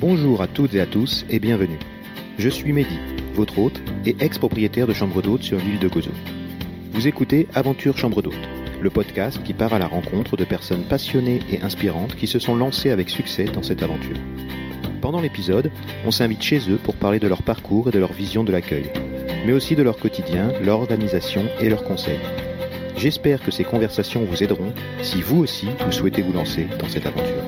Bonjour à toutes et à tous et bienvenue. Je suis Mehdi, votre hôte et ex-propriétaire de chambre d'hôte sur l'île de Gozo. Vous écoutez Aventure Chambre d'hôte, le podcast qui part à la rencontre de personnes passionnées et inspirantes qui se sont lancées avec succès dans cette aventure. Pendant l'épisode, on s'invite chez eux pour parler de leur parcours et de leur vision de l'accueil, mais aussi de leur quotidien, leur organisation et leurs conseils. J'espère que ces conversations vous aideront si vous aussi vous souhaitez vous lancer dans cette aventure.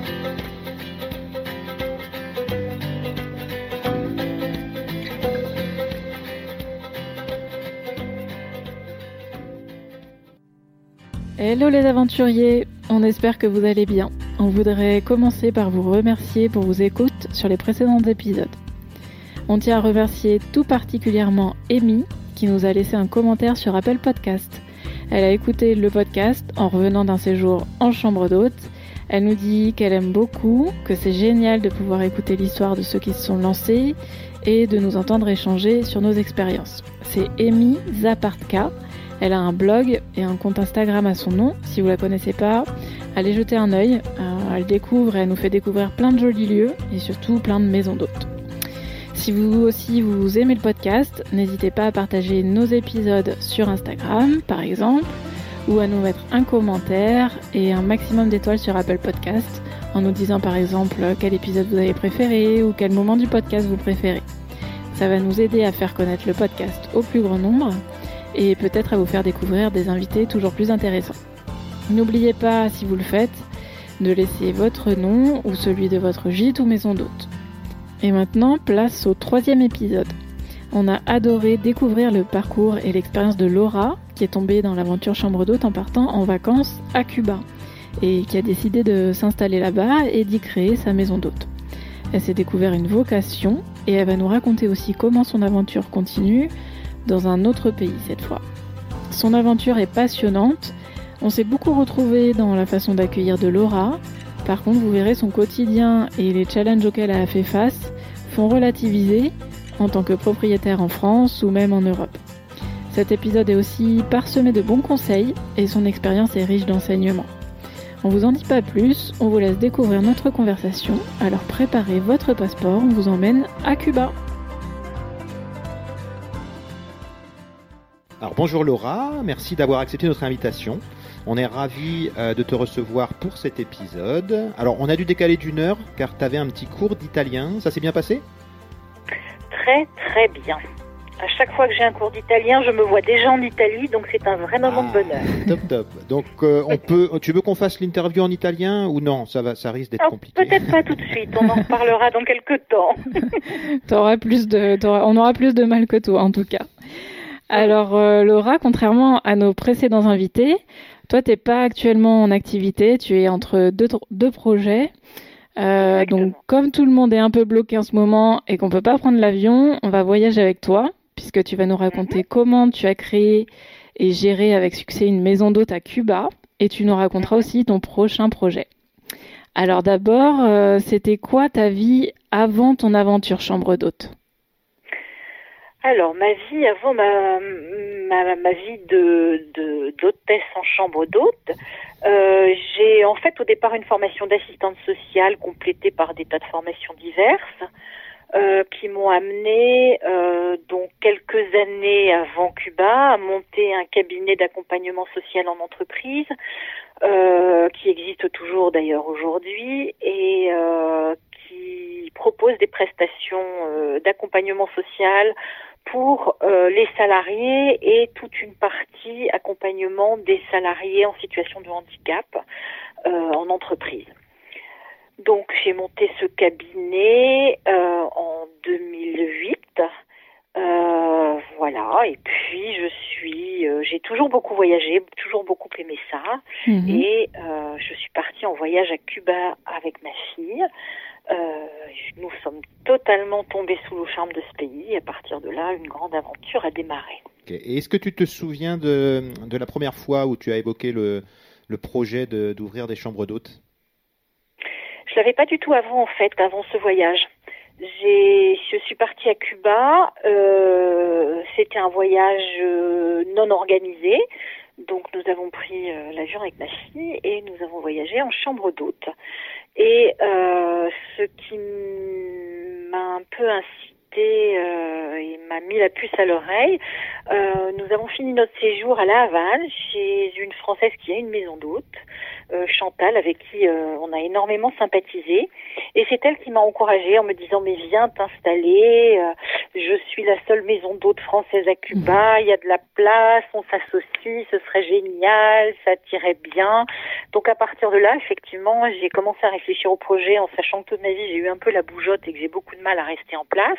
Hello les aventuriers, on espère que vous allez bien. On voudrait commencer par vous remercier pour vos écoutes sur les précédents épisodes. On tient à remercier tout particulièrement Amy qui nous a laissé un commentaire sur Apple Podcast. Elle a écouté le podcast en revenant d'un séjour en chambre d'hôte. Elle nous dit qu'elle aime beaucoup, que c'est génial de pouvoir écouter l'histoire de ceux qui se sont lancés et de nous entendre échanger sur nos expériences. C'est Amy Zapartka. Elle a un blog et un compte Instagram à son nom. Si vous la connaissez pas, allez jeter un œil. Euh, elle découvre et elle nous fait découvrir plein de jolis lieux et surtout plein de maisons d'hôtes. Si vous aussi vous aimez le podcast, n'hésitez pas à partager nos épisodes sur Instagram par exemple, ou à nous mettre un commentaire et un maximum d'étoiles sur Apple Podcast en nous disant par exemple quel épisode vous avez préféré ou quel moment du podcast vous préférez. Ça va nous aider à faire connaître le podcast au plus grand nombre et peut-être à vous faire découvrir des invités toujours plus intéressants. N'oubliez pas, si vous le faites, de laisser votre nom ou celui de votre gîte ou maison d'hôte. Et maintenant, place au troisième épisode. On a adoré découvrir le parcours et l'expérience de Laura, qui est tombée dans l'aventure chambre d'hôte en partant en vacances à Cuba, et qui a décidé de s'installer là-bas et d'y créer sa maison d'hôte. Elle s'est découvert une vocation, et elle va nous raconter aussi comment son aventure continue, dans un autre pays cette fois. Son aventure est passionnante, on s'est beaucoup retrouvé dans la façon d'accueillir de Laura, par contre vous verrez son quotidien et les challenges auxquels elle a fait face font relativiser en tant que propriétaire en France ou même en Europe. Cet épisode est aussi parsemé de bons conseils et son expérience est riche d'enseignements. On vous en dit pas plus, on vous laisse découvrir notre conversation, alors préparez votre passeport, on vous emmène à Cuba. Alors bonjour Laura, merci d'avoir accepté notre invitation. On est ravis euh, de te recevoir pour cet épisode. Alors on a dû décaler d'une heure car tu avais un petit cours d'italien, ça s'est bien passé? Très très bien. À chaque fois que j'ai un cours d'italien, je me vois déjà en Italie, donc c'est un vrai moment Ah, de bonheur. Top top. Donc euh, on peut, tu veux qu'on fasse l'interview en italien ou non? Ça va, ça risque d'être compliqué. Peut-être pas tout de suite, on en reparlera dans quelques temps. T'auras plus de, on aura plus de mal que toi en tout cas. Alors euh, Laura, contrairement à nos précédents invités, toi t'es pas actuellement en activité, tu es entre deux, deux projets. Euh, donc comme tout le monde est un peu bloqué en ce moment et qu'on peut pas prendre l'avion, on va voyager avec toi puisque tu vas nous raconter comment tu as créé et géré avec succès une maison d'hôte à Cuba et tu nous raconteras aussi ton prochain projet. Alors d'abord, euh, c'était quoi ta vie avant ton aventure chambre d'hôte? Alors, ma vie avant ma, ma, ma vie de d'hôtesse en chambre d'hôte, euh, j'ai en fait au départ une formation d'assistante sociale complétée par des tas de formations diverses euh, qui m'ont amené euh, donc quelques années avant Cuba à monter un cabinet d'accompagnement social en entreprise euh, qui existe toujours d'ailleurs aujourd'hui et euh, qui propose des prestations euh, d'accompagnement social pour euh, les salariés et toute une partie accompagnement des salariés en situation de handicap euh, en entreprise. Donc j'ai monté ce cabinet euh, en 2008. Euh, voilà, et puis je suis, j'ai toujours beaucoup voyagé, toujours beaucoup aimé ça, Mhm. et je suis partie en voyage à Cuba avec ma fille. Euh, nous sommes totalement tombés sous le charme de ce pays. Et à partir de là, une grande aventure a démarré. Et est-ce que tu te souviens de, de la première fois où tu as évoqué le, le projet de- d'ouvrir des chambres d'hôtes? Je l'avais pas du tout avant, en fait, avant ce voyage. Je suis partie à Cuba. euh, c'était un voyage euh, non organisé. Donc nous avons pris euh, l'avion avec ma fille et nous avons voyagé en chambre d'hôte. Et euh, ce qui un peu incité euh, et m'a mis la puce à l'oreille. Euh, nous avons fini notre séjour à La Havane chez une Française qui a une maison d'hôte. Euh, Chantal, avec qui euh, on a énormément sympathisé. Et c'est elle qui m'a encouragée en me disant mais viens t'installer. Euh, je suis la seule maison d'hôte française à Cuba. Il y a de la place, on s'associe, ce serait génial, ça tirait bien. Donc à partir de là, effectivement, j'ai commencé à réfléchir au projet en sachant que toute ma vie j'ai eu un peu la bougeotte et que j'ai beaucoup de mal à rester en place.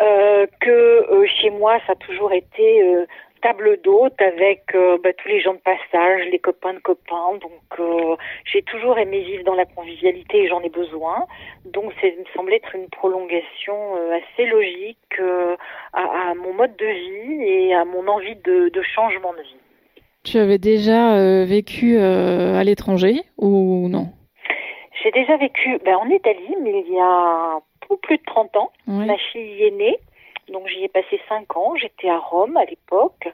Euh, que euh, chez moi, ça a toujours été euh, table d'hôte avec euh, bah, tous les gens de passage, les copains de copains. Donc euh, j'ai toujours aimé vivre dans la convivialité et j'en ai besoin. Donc ça me semblait être une prolongation euh, assez logique à, à, mon mode de vie et à mon envie de, de changement de vie. Tu avais déjà vécu à l'étranger ou non? J'ai déjà vécu ben, en Italie, mais il y a plus de 30 ans. Oui. Ma fille y est née. Donc j'y ai passé cinq ans. J'étais à Rome à l'époque,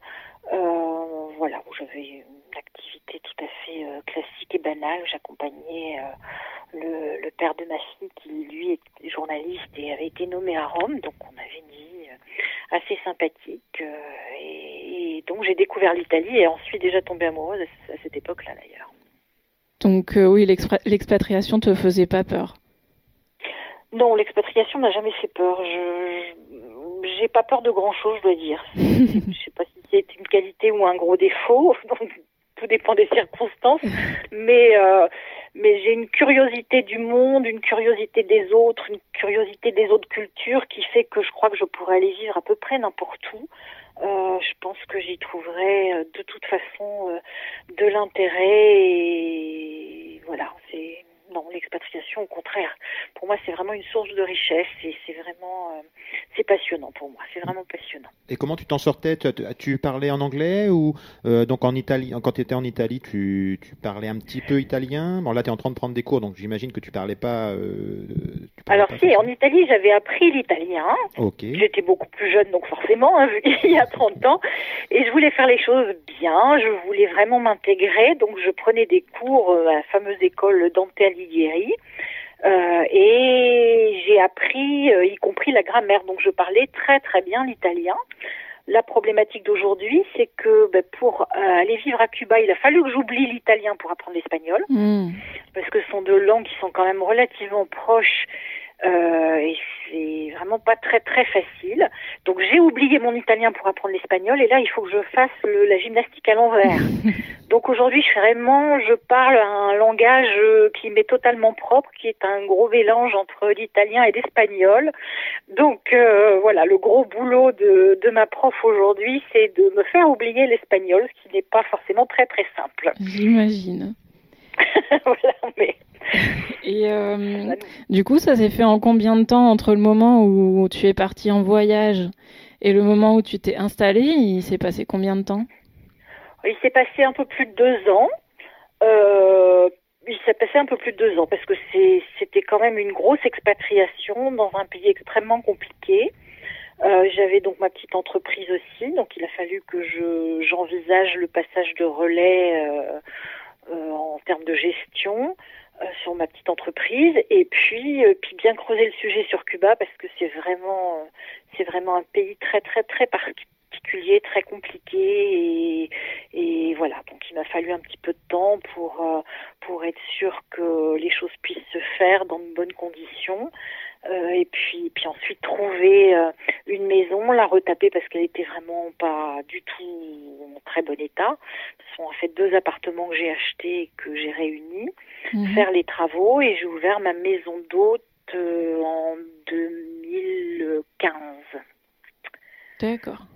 euh, voilà où j'avais une activité tout à fait euh, classique et banale. J'accompagnais euh, le, le, père de ma fille qui lui est journaliste et avait été nommé à Rome. Donc on avait une vie assez sympathique. Et, et, donc j'ai découvert l'Italie et ensuite déjà tombé amoureuse à, à cette époque-là d'ailleurs. Donc oui, l'expatriation te faisait pas peur non, l'expatriation n'a jamais fait peur. Je j'ai pas peur de grand chose, je dois dire. je sais pas si c'est une qualité ou un gros défaut, donc tout dépend des circonstances. Mais euh, mais j'ai une curiosité du monde, une curiosité des autres, une curiosité des autres cultures qui fait que je crois que je pourrais aller vivre à peu près n'importe où. Euh, je pense que j'y trouverai euh, de toute façon euh, de l'intérêt et voilà, c'est non, l'expatriation, au contraire. Pour moi, c'est vraiment une source de richesse et c'est vraiment, euh, c'est passionnant pour moi. C'est vraiment passionnant. Et comment tu t'en sortais? Tu, parlais en anglais ou euh, donc en Italie Quand tu étais en Italie, tu, tu, parlais un petit peu italien? Bon, là, tu es en train de prendre des cours, donc j'imagine que tu parlais pas. Euh, tu parlais Alors, pas si, en Italie, j'avais appris l'italien. Ok. J'étais beaucoup plus jeune, donc forcément, hein, il y a 30 ans. Et je voulais faire les choses bien. Je voulais vraiment m'intégrer. Donc, je prenais des cours à la fameuse école Dante Alighieri. Euh, et j'ai appris, euh, y compris la grammaire. Donc je parlais très très bien l'italien. La problématique d'aujourd'hui, c'est que ben, pour euh, aller vivre à Cuba, il a fallu que j'oublie l'italien pour apprendre l'espagnol, mmh. parce que ce sont deux langues qui sont quand même relativement proches euh, et c'est vraiment pas très très facile. Donc j'ai oublié mon italien pour apprendre l'espagnol et là il faut que je fasse le, la gymnastique à l'envers. Donc aujourd'hui je vraiment je parle un langage euh, qui m'est totalement propre, qui est un gros mélange entre l'italien et l'espagnol. Donc euh, voilà le gros boulot de, de ma prof aujourd'hui c'est de me faire oublier l'espagnol, ce qui n'est pas forcément très très simple. J'imagine. voilà mais et euh, du coup, ça s'est fait en combien de temps entre le moment où tu es parti en voyage et le moment où tu t'es installé? Il s'est passé combien de temps? Il s'est passé un peu plus de deux ans. Euh, il s'est passé un peu plus de deux ans parce que c'était quand même une grosse expatriation dans un pays extrêmement compliqué. Euh, J'avais donc ma petite entreprise aussi, donc il a fallu que je j'envisage le passage de relais en termes de gestion. Euh, sur ma petite entreprise. Et puis euh, puis bien creuser le sujet sur Cuba parce que c'est vraiment euh, c'est vraiment un pays très très très particulier très compliqué. Et, et voilà. Donc il m'a fallu un petit peu de temps pour pour être sûr que les choses puissent se faire dans de bonnes conditions euh, et puis puis ensuite trouver euh, une maison, la retaper parce qu'elle était vraiment pas du tout en très bon état. Ce sont en fait deux appartements que j'ai achetés et que j'ai réunis, mmh. faire les travaux et j'ai ouvert ma maison d'hôte euh, en 2015. D'accord.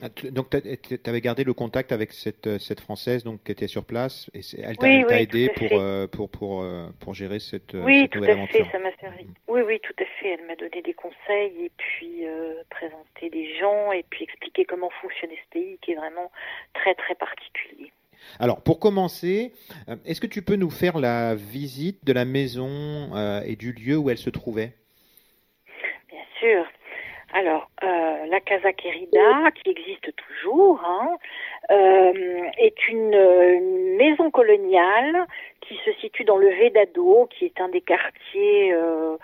Ah, donc, tu avais gardé le contact avec cette, euh, cette Française donc, qui était sur place et elle t'a oui, oui, aidé pour, euh, pour, pour, euh, pour, gérer cette, oui, cette nouvelle aventure. Oui, tout à fait, ça m'a servi. Mm. Oui, oui, tout à fait. Elle m'a donné des conseils et puis euh, présenté des gens et puis expliqué comment fonctionnait ce pays qui est vraiment très, très particulier. Alors, pour commencer, est-ce que tu peux nous faire la visite de la maison euh, et du lieu où elle se trouvait? Bien sûr. Alors, euh, la Casa Querida, qui existe toujours, hein, euh, est une, une, maison coloniale qui se situe dans le Vedado, qui est un des quartiers euh,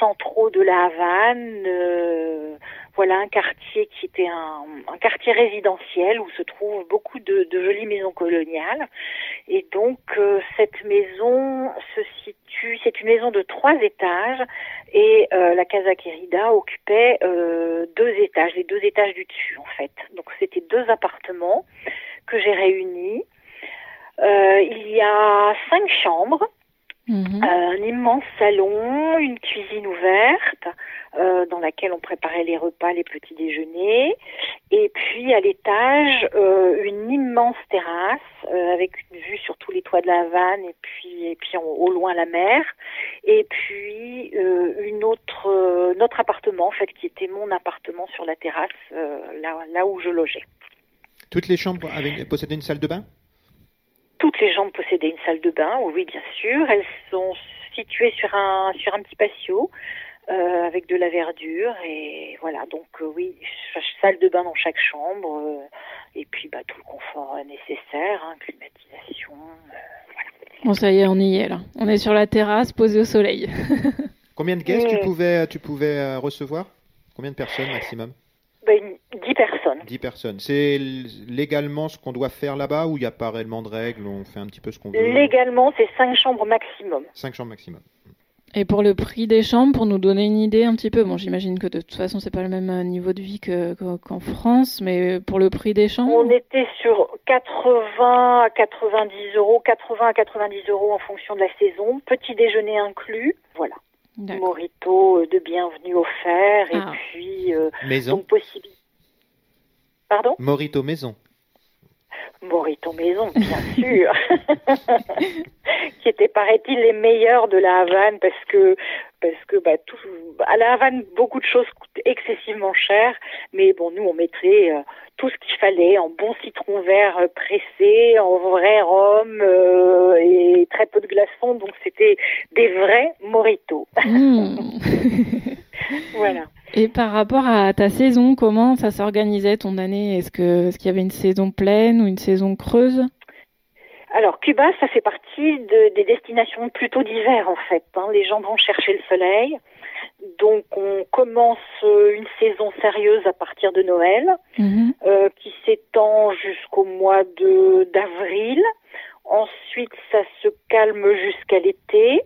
centraux de la Havane. voilà un quartier qui était un, quartier résidentiel où se trouvent beaucoup de, jolies maisons coloniales. Et donc cette maison se situe, c'est une maison de trois étages et la Casa Querida occupait deux étages, les deux étages du dessus en fait. Donc c'était deux appartements que j'ai réunis. il y a cinq chambres Mhm. Euh, un immense salon, une cuisine ouverte euh, dans laquelle on préparait les repas, les petits déjeuners, et puis à l'étage euh, une immense terrasse avec une vue sur tous les toits de la vanne et puis et puis au loin la mer, et puis une autre notre appartement en fait qui était mon appartement sur la terrasse là là où je logeais. Toutes les chambres avaient possédaient une salle de bain toutes les jambes possédaient une salle de bain, oui, bien sûr. Elles sont situées sur un, sur un petit patio. Euh, avec de la verdure et voilà donc euh, oui salle de bain dans chaque chambre euh, et puis bah, tout le confort nécessaire hein, climatisation voilà. bon ça y est on y est là on est sur la terrasse posé au soleil combien de guests tu pouvais tu pouvais recevoir? Combien de personnes maximum? 10 personnes. 10 personnes. C'est légalement ce qu'on doit faire là-bas ou il n'y a pas réellement de règles On fait un petit peu ce qu'on veut? Légalement, c'est 5 chambres maximum. 5 chambres maximum. Et pour le prix des chambres, pour nous donner une idée un petit peu, bon, j'imagine que de toute façon, c'est pas le même euh, niveau de vie qu'en France, mais pour le prix des chambres? On était sur 80 à 90 euros, 80 à 90 euros en fonction de la saison, petit déjeuner inclus, voilà. Morito euh, de bienvenue offert et ah. puis euh, maison. donc possibilité. Pardon Morito maison. Morito maison, bien sûr, qui était paraît-il les meilleurs de la Havane parce que parce que bah, tout, à la Havane beaucoup de choses coûtent excessivement cher, mais bon nous on mettait euh, tout ce qu'il fallait en bon citron vert euh, pressé, en vrai rhum euh, et très peu de glaçons, donc c'était des vrais moritos. Mmh. voilà. Et par rapport à ta saison, comment ça s'organisait ton année? Est-ce que est-ce qu'il y avait une saison pleine ou une saison creuse? Alors Cuba, ça fait partie de, des destinations plutôt d'hiver en fait. Hein. Les gens vont chercher le soleil. Donc on commence euh, une saison sérieuse à partir de Noël, mhm. euh, qui s'étend jusqu'au mois de d'avril. Ensuite, ça se calme jusqu'à l'été.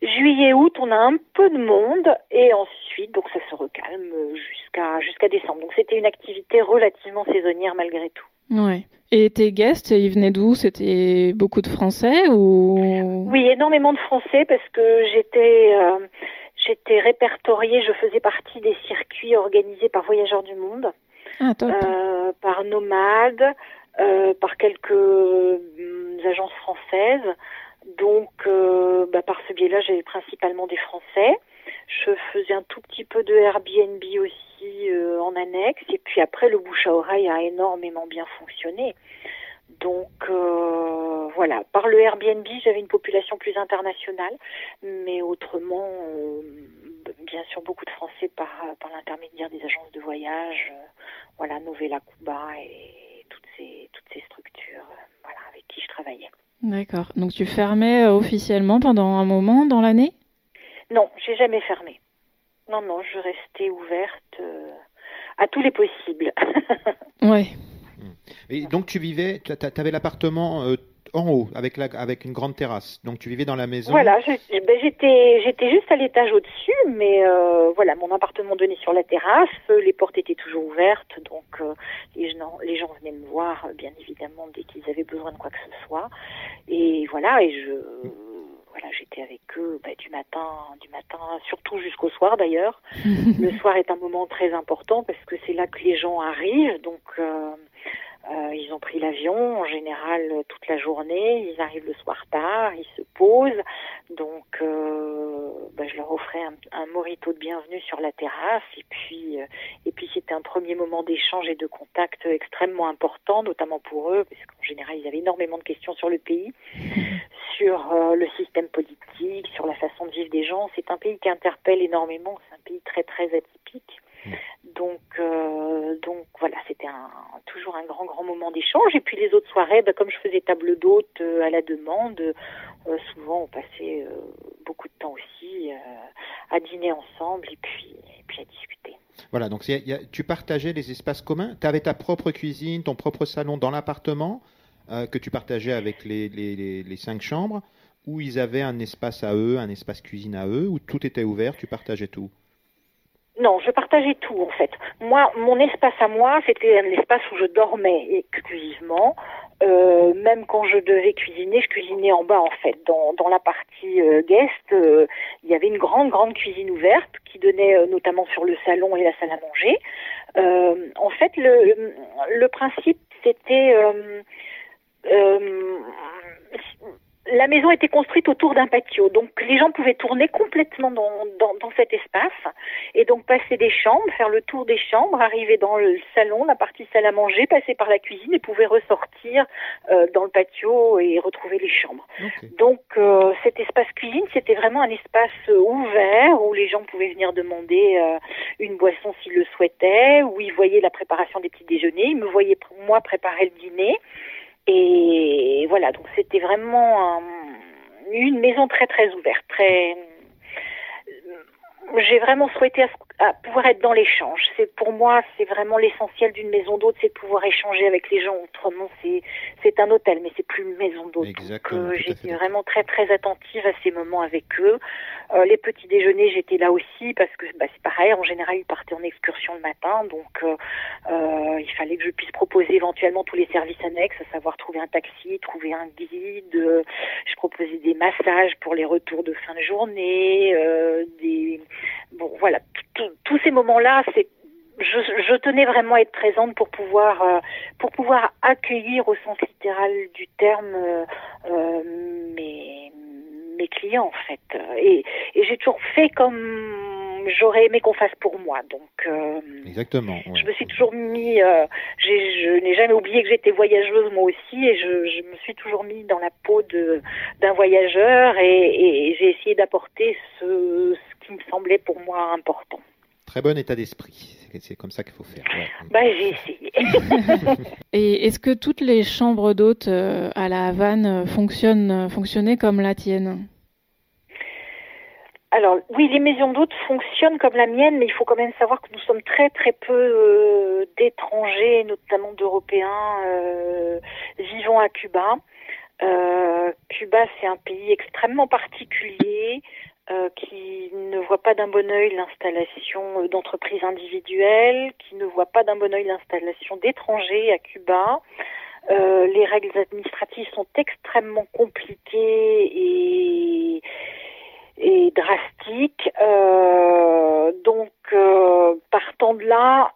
Juillet, août, on a un peu de monde et ensuite, donc ça se recalme jusqu'à jusqu'à décembre. Donc c'était une activité relativement saisonnière malgré tout. Ouais. Et tes guests, ils venaient d'où? C'était beaucoup de Français ou? Oui, énormément de Français parce que j'étais euh, j'étais répertoriée, je faisais partie des circuits organisés par Voyageurs du Monde, ah, euh, par Nomades, euh, par quelques hum, agences françaises. Donc, euh, bah, par ce biais-là, j'avais principalement des Français. Je faisais un tout petit peu de Airbnb aussi euh, en annexe. Et puis après, le bouche à oreille a énormément bien fonctionné. Donc euh, voilà, par le Airbnb, j'avais une population plus internationale, mais autrement, bien sûr, beaucoup de Français par, par l'intermédiaire des agences de voyage, voilà, Novella Cuba et toutes ces, toutes ces structures voilà, avec qui je travaillais. D'accord. Donc tu fermais officiellement pendant un moment dans l'année? Non, j'ai jamais fermé. Non, non, je restais ouverte à tous les possibles. oui. Et donc tu vivais, tu avais l'appartement euh, en haut avec la, avec une grande terrasse. Donc tu vivais dans la maison. Voilà, ben, j'étais j'étais juste à l'étage au-dessus, mais euh, voilà, mon appartement donnait sur la terrasse, les portes étaient toujours ouvertes, donc euh, les gens les gens venaient me voir bien évidemment dès qu'ils avaient besoin de quoi que ce soit. Et voilà, et je voilà, j'étais avec eux ben, du matin, du matin, surtout jusqu'au soir d'ailleurs. le soir est un moment très important parce que c'est là que les gens arrivent, donc euh, ils ont pris l'avion en général toute la journée, ils arrivent le soir tard, ils se posent. Donc euh, bah, je leur offrais un, un, morito de bienvenue sur la terrasse et puis euh, et puis c'était un premier moment d'échange et de contact extrêmement important, notamment pour eux, parce qu'en général ils avaient énormément de questions sur le pays, sur euh, le système politique, sur la façon de vivre des gens. C'est un pays qui interpelle énormément, c'est un pays très très atypique. Donc, euh, donc voilà, c'était un, toujours un grand, grand moment d'échange. Et puis les autres soirées, bah, comme je faisais table d'hôte euh, à la demande, euh, souvent on passait beaucoup de temps aussi à dîner ensemble et puis, et puis à discuter. Voilà, donc tu partageais les espaces communs. Tu avais ta propre cuisine, ton propre salon dans l'appartement que tu partageais avec les, les, les, cinq chambres, ou ils avaient un espace à eux, un espace cuisine à eux, où tout était ouvert, tu partageais tout? Non, je partageais tout en fait. Moi, mon espace à moi, c'était un espace où je dormais exclusivement. Euh, même quand je devais cuisiner, je cuisinais en bas en fait. Dans, dans la partie euh, guest, euh, il y avait une grande grande cuisine ouverte qui donnait euh, notamment sur le salon et la salle à manger. en fait, le, le principe c'était la maison était construite autour d'un patio, donc les gens pouvaient tourner complètement dans, dans, dans, cet espace et donc passer des chambres, faire le tour des chambres, arriver dans le salon, la partie salle à manger, passer par la cuisine et pouvaient ressortir euh, dans le patio et retrouver les chambres. Donc euh, cet espace cuisine, c'était vraiment un espace ouvert où les gens pouvaient venir demander euh, une boisson s'ils le souhaitaient, où ils voyaient la préparation des petits déjeuners, ils me voyaient moi préparer le dîner. Et voilà, donc c'était vraiment une maison très très ouverte, très. J'ai vraiment souhaité à pouvoir être dans l'échange. C'est pour moi, c'est vraiment l'essentiel d'une maison d'hôte, c'est de pouvoir échanger avec les gens. Autrement, c'est c'est un hôtel, mais c'est plus une maison d'hôte. Donc euh, j'étais vraiment très très attentive à ces moments avec eux. Euh, les petits déjeuners, j'étais là aussi parce que bah, c'est pareil. En général, ils partaient en excursion le matin, donc euh, euh il fallait que je puisse proposer éventuellement tous les services annexes, à savoir trouver un taxi, trouver un guide. je proposais des massages pour les retours de fin de journée, des bon voilà tous ces moments-là, c'est je, je, tenais vraiment à être présente pour pouvoir euh, pour pouvoir accueillir au sens littéral du terme euh, euh, mes mes clients en fait. Et, et j'ai toujours fait comme j'aurais aimé qu'on fasse pour moi. Donc exactement je me suis toujours mis je n'ai jamais oublié que j'étais voyageuse moi aussi et je, je, me suis toujours mis dans la peau d'un voyageur et, et j'ai essayé d'apporter ce, ce qui me semblait pour moi important. Très bon état d'esprit. C'est comme ça qu'il faut faire. Bah, j'ai essayé. Et est-ce que toutes les chambres d'hôtes euh, à la Havane euh, fonctionnent, euh, fonctionnaient comme la tienne? Alors oui, les maisons d'hôtes fonctionnent comme la mienne, mais il faut quand même savoir que nous sommes très très peu d'étrangers, notamment d'Européens, vivant à Cuba. Cuba, c'est un pays extrêmement particulier euh, qui ne voit pas d'un bon œil l'installation euh, d'entreprises individuelles, qui ne voit pas d'un bon œil l'installation d'étrangers à Cuba. Euh, les règles administratives sont extrêmement compliquées et, et drastiques. Euh, donc, euh, partant de là,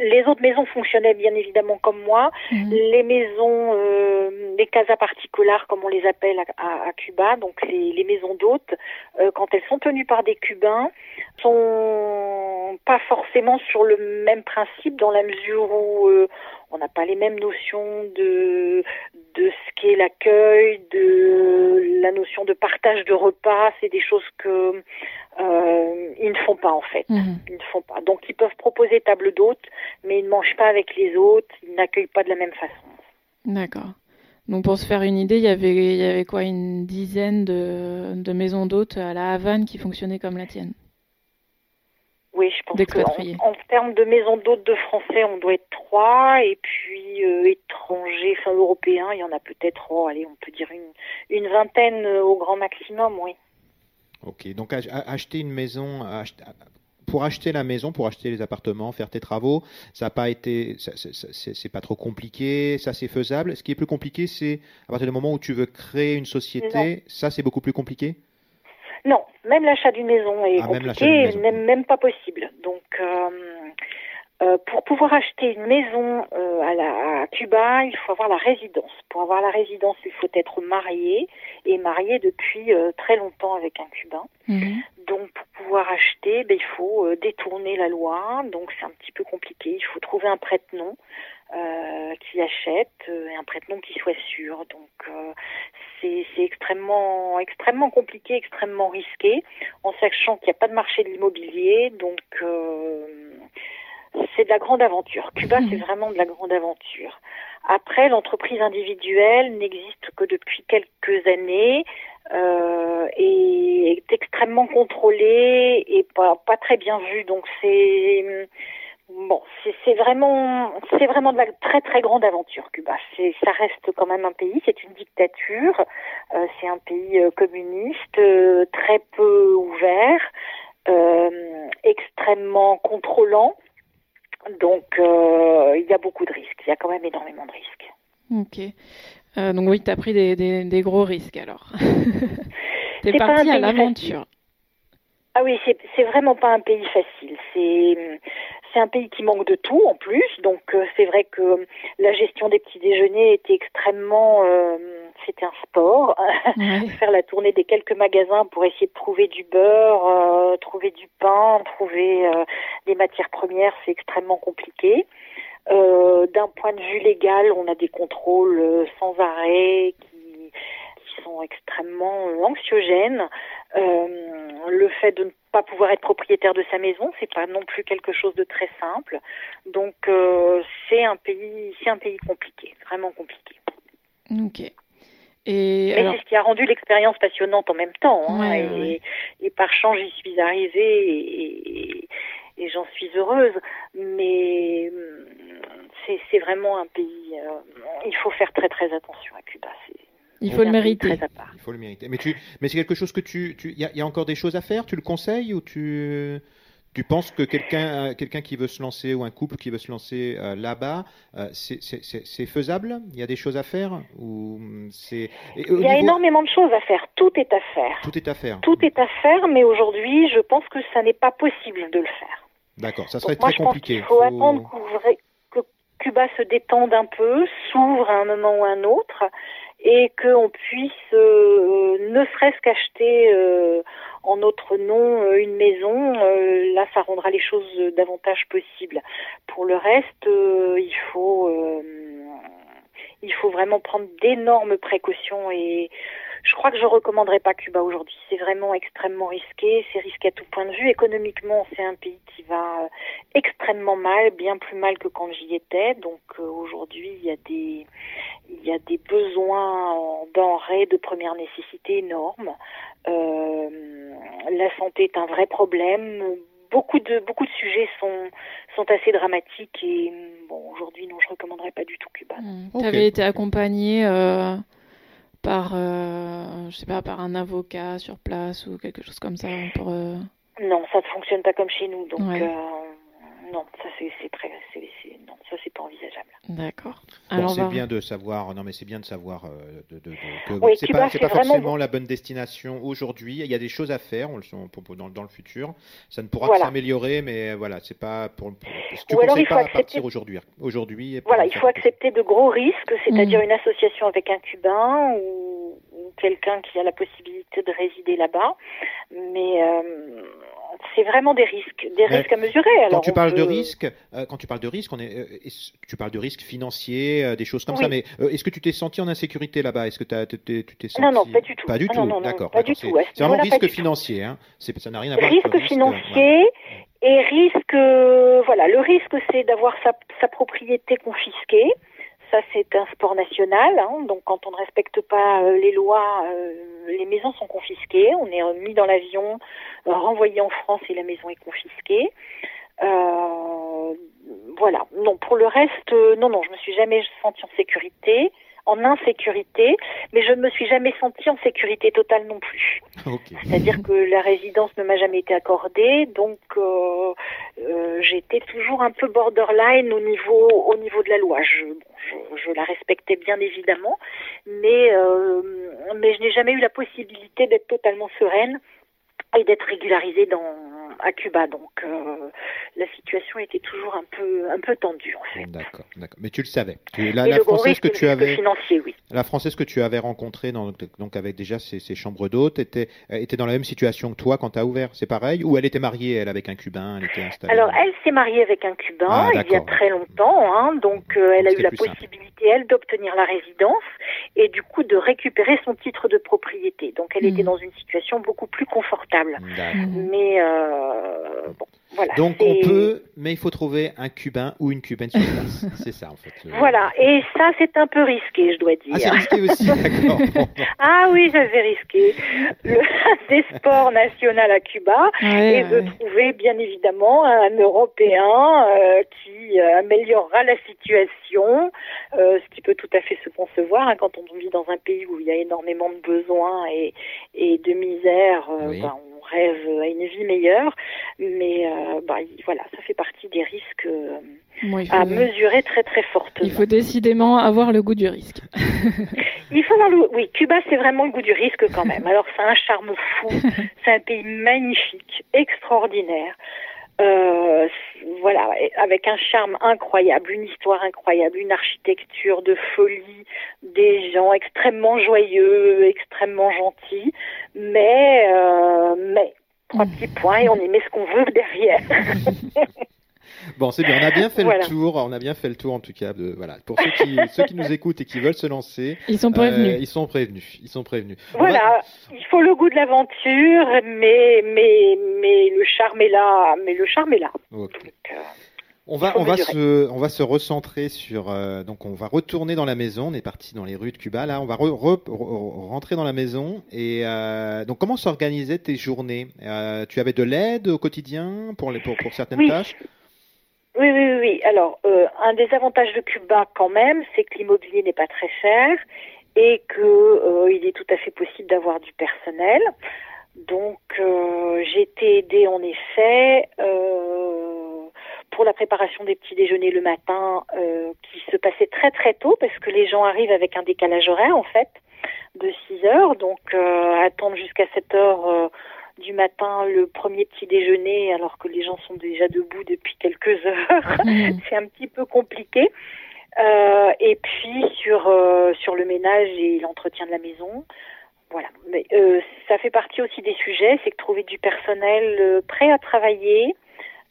les autres maisons fonctionnaient bien évidemment comme moi. Mhm. Les maisons, euh, les casas particulières, comme on les appelle à, à, Cuba, donc les, les maisons d'hôtes, euh, quand elles sont tenues par des Cubains, sont pas forcément sur le même principe dans la mesure où euh, on n'a pas les mêmes notions de de ce qu'est l'accueil, de la notion de partage de repas, c'est des choses que euh, ils ne font pas en fait. Mhm. Ils ne font pas. Donc ils peuvent proposer table d'hôtes, mais ils ne mangent pas avec les autres, ils n'accueillent pas de la même façon. D'accord. Donc pour se faire une idée, il y avait, il y avait quoi? Une dizaine de, de maisons d'hôtes à la Havane qui fonctionnaient comme la tienne? Oui, je pense qu'en en, termes de maisons d'hôtes de français, on doit être trois, et puis euh, étrangers, enfin européens, il y en a peut-être, oh, allez, on peut dire une, une vingtaine euh, au grand maximum, oui. Ok, donc acheter une maison, pour acheter la maison, pour acheter les appartements, faire tes travaux, ça n'a pas été, c'est pas trop compliqué, ça c'est faisable. Ce qui est plus compliqué, c'est à partir du moment où tu veux créer une société, ça c'est beaucoup plus compliqué? Non, même l'achat d'une maison est ah, compliqué, même, même, pas possible. Donc, euh, euh, pour pouvoir acheter une maison euh, à, la, à Cuba, il faut avoir la résidence. Pour avoir la résidence, il faut être marié et marié depuis euh, très longtemps avec un Cubain. Mhm. Donc, pour pouvoir acheter, ben, il faut euh, détourner la loi. Donc, c'est un petit peu compliqué. Il faut trouver un prête-nom qui achète et un prête-nom qui soit sûr. Donc, c'est extrêmement, extrêmement compliqué, extrêmement risqué, en sachant qu'il n'y a pas de marché de l'immobilier. Donc, c'est de la grande aventure. Cuba, c'est vraiment de la grande aventure. Après, l'entreprise individuelle n'existe que depuis quelques années euh, et est extrêmement contrôlé et pas, pas très bien vu. Donc c'est bon, c'est vraiment, c'est vraiment de la très très grande aventure Cuba. C'est, ça reste quand même un pays, c'est une dictature, euh, c'est un pays euh, communiste, euh, très peu ouvert, extrêmement contrôlant. Donc il y a beaucoup de risques. Il y a quand même énormément de risques. Ok. donc oui, tu as pris des, des, gros risques alors. T'es parti à l'aventure. Ah oui, c'est vraiment pas un pays facile. C'est c'est un pays qui manque de tout en plus, donc euh, c'est vrai que la gestion des petits déjeuners était extrêmement, euh, c'était un sport. Faire la tournée des quelques magasins pour essayer de trouver du beurre, euh, trouver du pain, trouver des matières premières, c'est extrêmement compliqué. D'un point de vue légal, on a des contrôles sans arrêt qui sont extrêmement anxiogènes. le fait de ne pas pouvoir être propriétaire de sa maison, c'est pas non plus quelque chose de très simple. Donc euh, c'est un pays, c'est un pays compliqué, vraiment compliqué. Ok. Et Mais c'est ce qui a rendu l'expérience passionnante en même temps. Hein, et, par chance, j'y suis arrivée et, j'en suis heureuse. Mais hum, c'est vraiment un pays. Euh, il faut faire très très attention à Cuba. Il faut le mériter. Il faut le mériter. Mais, tu, mais c'est quelque chose que tu. Il y, a encore des choses à faire? Tu le conseilles ou tu. Tu penses que quelqu'un quelqu'un qui veut se lancer ou un couple qui veut se lancer euh, là-bas, euh, c'est faisable? Il y a des choses à faire ou c'est Il y a énormément de choses à faire. Tout est à faire. Tout est à faire. Tout est à faire, mais aujourd'hui, je pense que ça n'est pas possible de le faire. D'accord, ça serait très compliqué. il faut, attendre que Cuba se détende un peu, s'ouvre à un moment ou à un autre et qu'on puisse euh, ne serait-ce qu'acheter euh, en notre nom euh, une maison, là ça rendra les choses davantage possibles. Pour le reste, il faut il faut vraiment prendre d'énormes précautions et je crois que je recommanderais pas Cuba aujourd'hui. C'est vraiment extrêmement risqué. C'est risqué à tout point de vue. Économiquement, c'est un pays qui va extrêmement mal, bien plus mal que quand j'y étais. Donc aujourd'hui, il y a des il y a des besoins en denrées de première nécessité énormes. Euh, la santé est un vrai problème. Beaucoup de beaucoup de sujets sont sont assez dramatiques et bon aujourd'hui non je recommanderais pas du tout Cuba. Mmh. Tu avais été accompagné euh, par euh, je sais pas par un avocat sur place ou quelque chose comme ça pour. Non ça ne fonctionne pas comme chez nous donc non ça c'est très non ça c'est pas envisageable. D'accord. Bon, c'est bien de savoir. Non, mais c'est bien de savoir euh, de, de, que c'est pas, pas forcément la bonne destination aujourd'hui. Il y a des choses à faire. On le dans, dans le futur. Ça ne pourra que s'améliorer, mais voilà, c'est pas pour. pour tu Ou alors il faut pas accepter... partir aujourd'hui. Aujourd'hui. Voilà, il faut accepter de gros risques, c'est-à-dire mm. une association avec un Cubain ou, ou quelqu'un qui a la possibilité de résider là-bas. Mais euh, c'est vraiment des risques, des risques à mesurer. quand tu parles de risques, euh, quand tu parles de risques, on est, euh, tu parles de risques financiers, euh, des choses comme ça. Mais est-ce que tu t'es senti en insécurité là-bas? Est-ce que tu t'es senti Non, non, pas du tout. Pas du ah, tout. D'accord. C'est vraiment risque financier. Hein. Ça n'a rien à voir. Risque, risque financier. Et risque, voilà, le risque c'est d'avoir sa, sa propriété confisquée. Ça, c'est un sport national. Hein. donc, quand on ne respecte pas euh, les lois, euh, les maisons sont confisquées. On est mis dans l'avion, euh, renvoyé en France et la maison est confisquée. voilà. Non, pour le reste, non, non, je me suis jamais sentie en sécurité en insécurité, mais je ne me suis jamais sentie en sécurité totale non plus. C'est-à-dire que la résidence ne m'a jamais été accordée, donc euh, euh, j'étais toujours un peu borderline au niveau au niveau de la loi. Je, je, la respectais bien évidemment, mais euh, mais je n'ai jamais eu la possibilité d'être totalement sereine et d'être régularisée dans à Cuba. Donc euh, la situation était toujours un peu un peu tendue en fait. D'accord, d'accord. Mais tu le savais. la, la française que tu avais financier, oui. La française que tu avais rencontrée dans, donc avec déjà ces, chambres d'hôtes était était dans la même situation que toi quand tu as ouvert. C'est pareil? Ou elle était mariée elle avec un Cubain, elle était installée. Alors elle s'est mariée avec un Cubain ah, il y a très longtemps, hein, donc euh, elle a eu la possibilité elle d'obtenir la résidence et du coup de récupérer son titre de propriété. Donc elle était hmm. dans une situation beaucoup plus confortable. Mais euh, euh, voilà, Donc on peut, mais il faut trouver un Cubain ou une Cubaine sur place. c'est ça en fait. Voilà, et ça c'est un peu risqué, je dois dire. Ah, c'est risqué aussi, d'accord. ah oui, c'est risqué. des sports nationaux à Cuba et de trouver bien évidemment un Européen euh, qui euh, améliorera la situation, euh, ce qui peut tout à fait se concevoir hein, quand on vit dans un pays où il y a énormément de besoins et, et de misère. Ben, on rêve à une vie meilleure, mais bah, voilà, ça fait partie des risques à mesurer très très fortement. Il faut décidément avoir le goût du risque. il faut avoir le... Oui, Cuba, c'est vraiment le goût du risque quand même. Alors, c'est un charme fou. c'est un pays magnifique, extraordinaire. Euh, voilà, avec un charme incroyable, une histoire incroyable, une architecture de folie, des gens extrêmement joyeux, extrêmement gentils, mais euh, mais trois mm. petits points et on y met ce qu'on veut derrière. Bon, c'est bien. On a bien fait le tour. On a bien fait le tour, en tout cas. De, voilà. Pour ceux qui, ceux qui nous écoutent et qui veulent se lancer, ils sont prévenus. Euh, ils sont prévenus. Ils sont prévenus. Voilà. Il faut le goût de l'aventure, mais, mais, mais le charme est là. Mais le charme est là. Euh, on va, on va se, on va se recentrer sur, euh, donc on va retourner dans la maison. On est parti dans les rues de Cuba. Là, on va rentrer dans la maison. Et donc, comment s'organisaient tes journées? Tu avais de l'aide au quotidien pour les, pour, pour certaines tâches? Oui, oui, oui. Alors, euh, un des avantages de Cuba, quand même, c'est que l'immobilier n'est pas très cher et que euh, il est tout à fait possible d'avoir du personnel. Donc, euh, j'ai été aidée en effet pour la préparation des petits déjeuners le matin, qui se passait très très tôt parce que les gens arrivent avec un décalage horaire en fait de 6 heures, donc attendre jusqu'à 7 heures du matin le premier petit déjeuner alors que les gens sont déjà debout depuis quelques heures. Mmh. c'est un petit peu compliqué. Euh, et puis sur euh, sur le ménage et l'entretien de la maison. Voilà. Mais euh, ça fait partie aussi des sujets, c'est que trouver du personnel euh, prêt à travailler,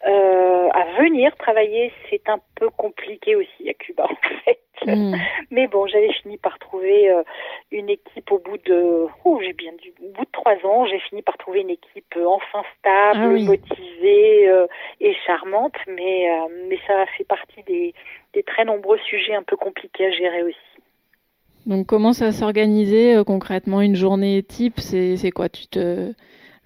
euh, à venir travailler, c'est un peu compliqué aussi à Cuba en fait. Hmm. Mais bon, j'avais fini par trouver euh, une équipe au bout de, oh, j'ai bien du, au bout de trois ans, j'ai fini par trouver une équipe euh, enfin stable, ah motivée et charmante. Mais mais ça fait partie des, des très nombreux sujets un peu compliqués à gérer aussi. Donc comment ça s'organiser concrètement une journée type? C'est quoi? Tu te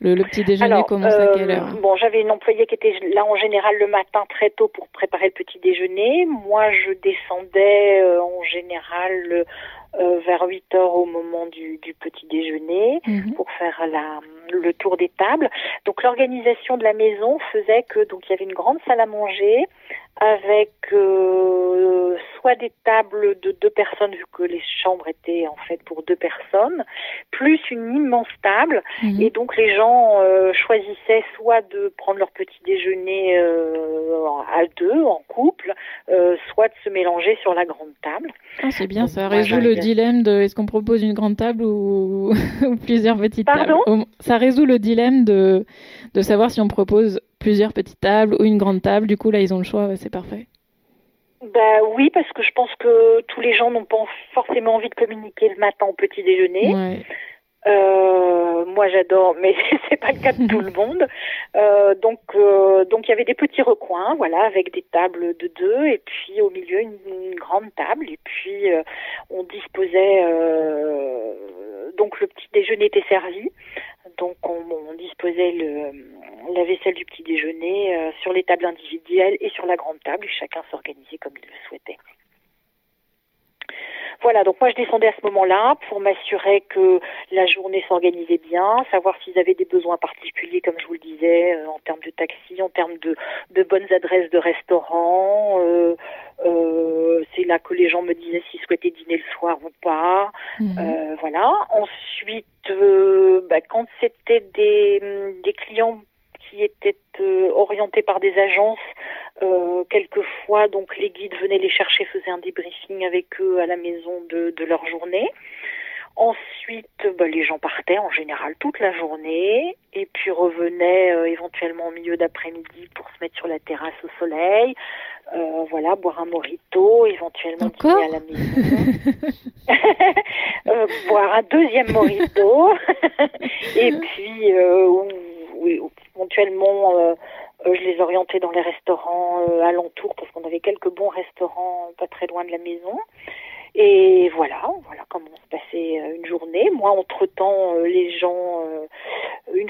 le, petit déjeuner commence à quelle heure Bon, j'avais une employée qui était là en général le matin très tôt pour préparer le petit déjeuner. Moi, je descendais euh, en général euh, vers 8 heures au moment du, du petit déjeuner mhm. pour faire la, le tour des tables. Donc l'organisation de la maison faisait que donc il y avait une grande salle à manger avec euh, soit des tables de deux personnes vu que les chambres étaient en fait pour deux personnes, plus une immense table mhm. et donc les gens euh, choisissaient soit de prendre leur petit déjeuner euh, à deux en couple, soit de se mélanger sur la grande table. C'est bien, ça résout le dilemme de est-ce qu'on propose une grande table ou, plusieurs petites Pardon? Tables. Ça résout le dilemme de, de savoir si on propose plusieurs petites tables ou une grande table. Du coup, là, ils ont le choix, c'est parfait. Bah oui, parce que je pense que tous les gens n'ont pas forcément envie de communiquer le matin au petit déjeuner. Euh, moi j'adore, mais c'est pas le cas de tout le monde. Euh, donc euh, donc il y avait des petits recoins, voilà, avec des tables de deux et puis au milieu une, grande table et puis on disposait donc le petit déjeuner était servi, donc on, on disposait le la vaisselle du petit déjeuner sur les tables individuelles et sur la grande table et chacun s'organisait comme il le souhaitait. Voilà, donc moi je descendais à ce moment-là pour m'assurer que la journée s'organisait bien, savoir s'ils avaient des besoins particuliers, comme je vous le disais, euh, en termes de taxi, en termes de, de bonnes adresses de restaurants. Euh, euh, c'est là que les gens me disaient s'ils souhaitaient dîner le soir ou pas. Mhm. voilà. Ensuite, bah, quand c'était des, des clients qui étaient orientés par des agences, euh, quelquefois, donc les guides venaient les chercher, faisaient un débriefing avec eux à la maison de, de leur journée. Ensuite, bah, les gens partaient en général toute la journée. Et puis revenaient euh, éventuellement au milieu d'après-midi pour se mettre sur la terrasse au soleil, euh, voilà, boire un morito, éventuellement dîner à la maison, euh, boire un deuxième morito. Et puis oui, éventuellement euh, je les orientais dans les restaurants euh, alentours parce qu'on avait quelques bons restaurants pas très loin de la maison. Et voilà, voilà comment se passait euh, une journée. Moi, entre-temps, les gens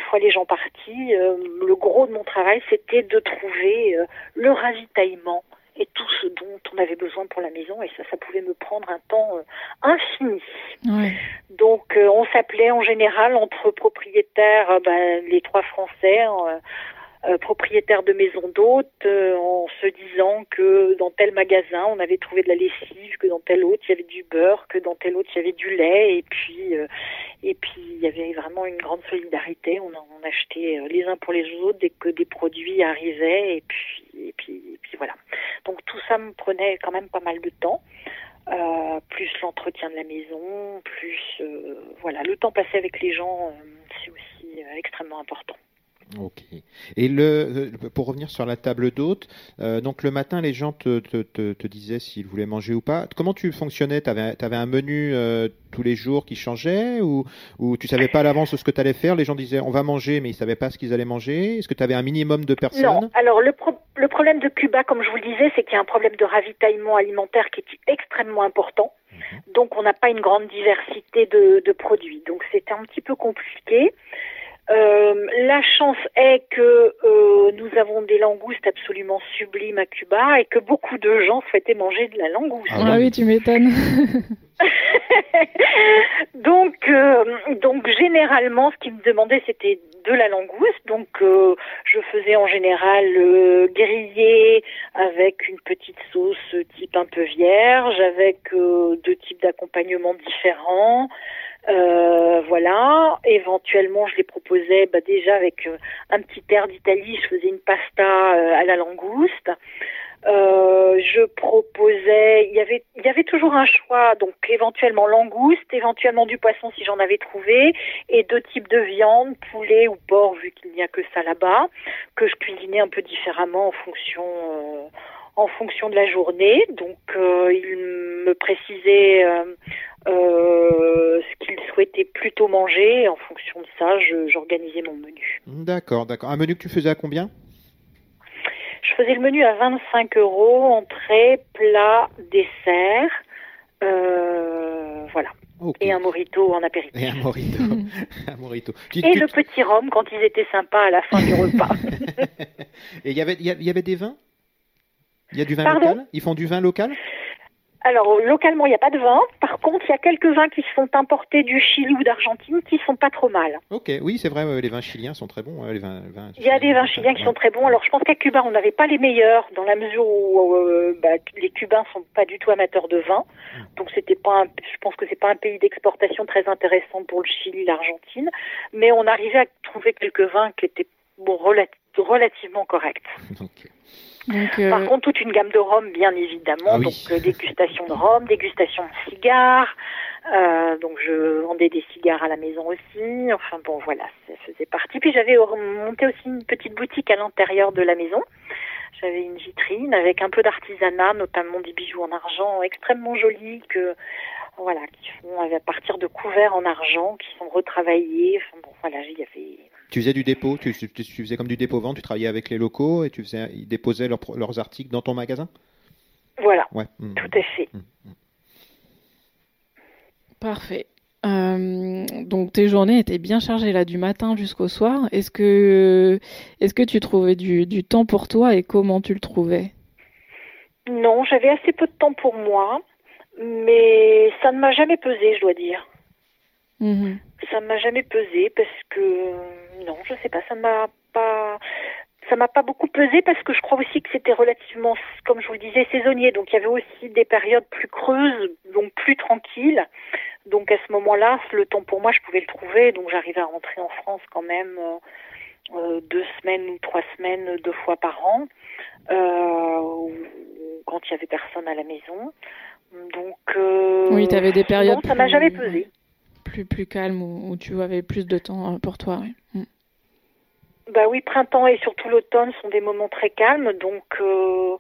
fois les gens partis, le gros de mon travail, c'était de trouver le ravitaillement et tout ce dont on avait besoin pour la maison et ça, ça pouvait me prendre un temps infini. Donc on s'appelait en général entre propriétaires, ben, les trois Français, euh, propriétaire de maisons d'hôtes euh, en se disant que dans tel magasin on avait trouvé de la lessive, que dans tel autre il y avait du beurre, que dans tel autre il y avait du lait et puis euh, et puis il y avait vraiment une grande solidarité. On, achetait les uns pour les autres dès que des produits arrivaient et puis et puis et puis voilà. Donc tout ça me prenait quand même pas mal de temps. Euh, plus l'entretien de la maison, plus voilà le temps passé avec les gens, c'est aussi extrêmement important. Ok. Et le, euh, pour revenir sur la table d'hôte, euh, donc le matin, les gens te, te, te, disaient s'ils voulaient manger ou pas. Comment tu fonctionnais? Tu avais, avais, un menu euh, tous les jours qui changeait ou, ou tu savais pas à l'avance ce que tu allais faire? Les gens disaient on va manger, mais ils savaient pas ce qu'ils allaient manger. Est-ce que tu avais un minimum de personnes? Non. Alors le, le problème de Cuba, comme je vous le disais, c'est qu'il y a un problème de ravitaillement alimentaire qui est extrêmement important. Mhm. Donc on n'a pas une grande diversité de, de produits. Donc c'était un petit peu compliqué. Euh, la chance est que euh, nous avons des langoustes absolument sublimes à Cuba et que beaucoup de gens souhaitaient manger de la langouste. Ah, oui, tu m'étonnes. donc, euh, donc généralement, ce qu'ils me demandaient, c'était de la langouste. Donc, je faisais en général griller avec une petite sauce type un peu vierge, avec deux types d'accompagnement différents. Euh, voilà. Éventuellement, je les proposais bah, déjà avec euh, un petit air d'Italie. Je faisais une pasta euh, à la langouste. je proposais, il y avait, il y avait toujours un choix, donc éventuellement langouste, éventuellement du poisson si j'en avais trouvé, et deux types de viande, poulet ou porc vu qu'il n'y a que ça là-bas, que je cuisinais un peu différemment en fonction, en fonction de la journée. Donc il me précisait euh, ce qu'ils souhaitaient plutôt manger. En fonction de ça, j'organisais mon menu. D'accord, d'accord. Un menu que tu faisais à combien? Je faisais le menu à 25 euros, entrée, plat, dessert. Euh, voilà. Et un morito en apéritif. Et un morito. un morito. et le petit rhum quand ils étaient sympas à la fin du repas. et il y avait, il y avait des vins? Il y a du vin local? Ils font du vin local? Alors localement, il n'y a pas de vin. Par contre, il y a quelques vins qui sont importés du Chili ou d'Argentine qui sont pas trop mal. Ok, oui, c'est vrai, les vins chiliens sont très bons. les vins, il y a des vins chiliens qui sont très bons. Alors je pense qu'à Cuba, on n'avait pas les meilleurs dans la mesure où euh, bah, les Cubains sont pas du tout amateurs de vin. Hmm. Donc c'était pas, je pense que c'est pas un pays d'exportation très intéressant pour le Chili, l'Argentine. Mais on arrivait à trouver quelques vins qui étaient bon, relativement corrects. Euh, Par contre, toute une gamme de rhum, bien évidemment. Ah donc, euh, dégustation de rhum, dégustation de cigares. Euh, donc, je vendais des cigares à la maison aussi. Enfin, bon, voilà, ça faisait partie. Puis, j'avais monté aussi une petite boutique à l'intérieur de la maison. J'avais une vitrine avec un peu d'artisanat, notamment des bijoux en argent extrêmement jolis que voilà, qui font à partir de couverts en argent, qui sont retravaillés. Enfin bon, voilà, il y avait tu faisais du dépôt, tu, faisais comme du dépôt-vente, tu travaillais avec les locaux et tu faisais, ils déposaient leurs articles dans ton magasin? Voilà, ouais. Mmh. tout à fait. Mmh. Mmh. Parfait. Euh, donc tes journées étaient bien chargées là du matin jusqu'au soir. Est-ce que, est que tu trouvais du, du, temps pour toi et comment tu le trouvais? Non, j'avais assez peu de temps pour moi, mais ça ne m'a jamais pesé, je dois dire. Ça ne m'a jamais pesé parce que non, je sais pas, ça m'a pas ça m'a pas beaucoup pesé parce que je crois aussi que c'était relativement, comme je vous le disais, saisonnier. Donc il y avait aussi des périodes plus creuses, donc plus tranquilles. Donc à ce moment-là, le temps pour moi, je pouvais le trouver. Donc j'arrivais à rentrer en France quand même euh, euh deux semaines ou trois semaines, deux fois par an, euh, quand il y avait personne à la maison. Donc euh, oui, tu avais des périodes. ça m'a jamais pesé plus, plus calme où, tu avais plus de temps euh, pour toi. Oui. Mm. Bah oui, printemps et surtout l'automne sont des moments très calmes, donc euh,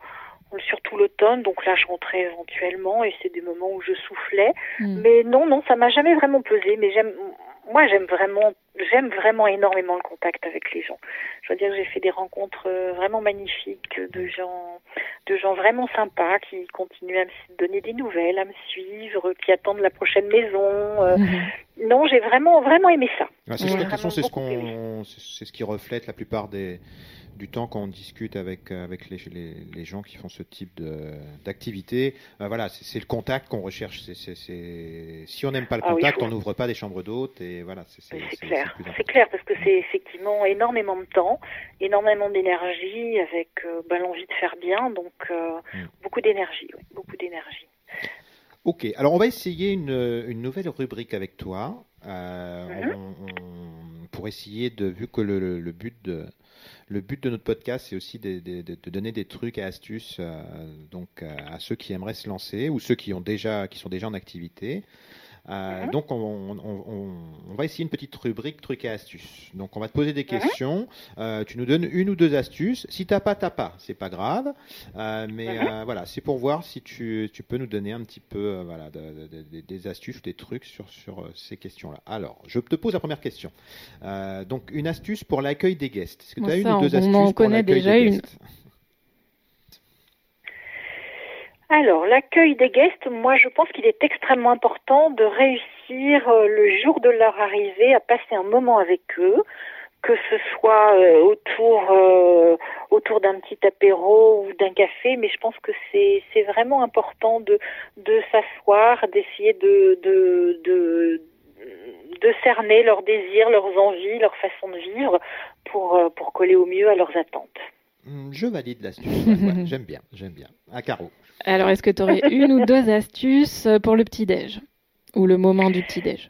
surtout l'automne, donc là je rentrais éventuellement et c'est des moments où je soufflais. Mm. Mais non, non, ça m'a jamais vraiment pesé. Mais j'aime, moi j'aime vraiment, j'aime vraiment énormément le contact avec les gens. Je veux dire, j'ai fait des rencontres euh, vraiment magnifiques de gens, de gens vraiment sympas qui continuent à me donner des nouvelles, à me suivre, qui attendent la prochaine maison. Euh. Mhm. Non, j'ai vraiment, vraiment aimé ça. Ah, c'est c'est ce qu'on, c'est ce qui reflète la plupart des du temps quand on discute avec, euh, avec les, les, gens qui font ce type d'activité. Euh, voilà, c'est le contact qu'on recherche. c'est Si on n'aime pas le ah contact, on n'ouvre pas des chambres d'hôtes. Et voilà, c'est clair. C'est clair parce que c'est effectivement énormément de temps, énormément d'énergie, avec euh, bah, l'envie de faire bien, donc hmm. beaucoup d'énergie, beaucoup d'énergie. Ok, alors on va essayer une, une nouvelle rubrique avec toi. Mhm. pour essayer de, vu que le, le but de, le but de notre podcast, c'est aussi de, donner des trucs et astuces euh, donc, euh, à ceux qui aimeraient se lancer ou ceux qui, ont déjà, qui sont déjà en activité. Euh, mhm. Donc, on, va essayer une petite rubrique trucs et astuces. Donc, on va te poser des questions. Euh, tu nous donnes une ou deux astuces. Si t'as pas, t'as pas. C'est pas grave. Euh, mais voilà, c'est pour voir si tu, peux nous donner un petit peu voilà, des astuces ou des trucs sur, sur ces questions-là. Alors, je te pose la première question. donc, une astuce pour l'accueil des guests. Est-ce que tu as une ou deux astuces on connaît déjà une. Alors, l'accueil des guests, moi je pense qu'il est extrêmement important de réussir euh, le jour de leur arrivée à passer un moment avec eux, que ce soit euh, autour euh, autour d'un petit apéro ou d'un café, mais je pense que c'est c'est vraiment important de de s'asseoir, d'essayer de, de de de cerner leurs désirs, leurs envies, leur façon de vivre pour pour coller au mieux à leurs attentes. Hmm, je valide l'astuce. j'aime bien, j'aime bien. À Caro. Alors, est-ce que tu aurais une ou deux astuces pour le petit-déj Ou le moment du petit-déj?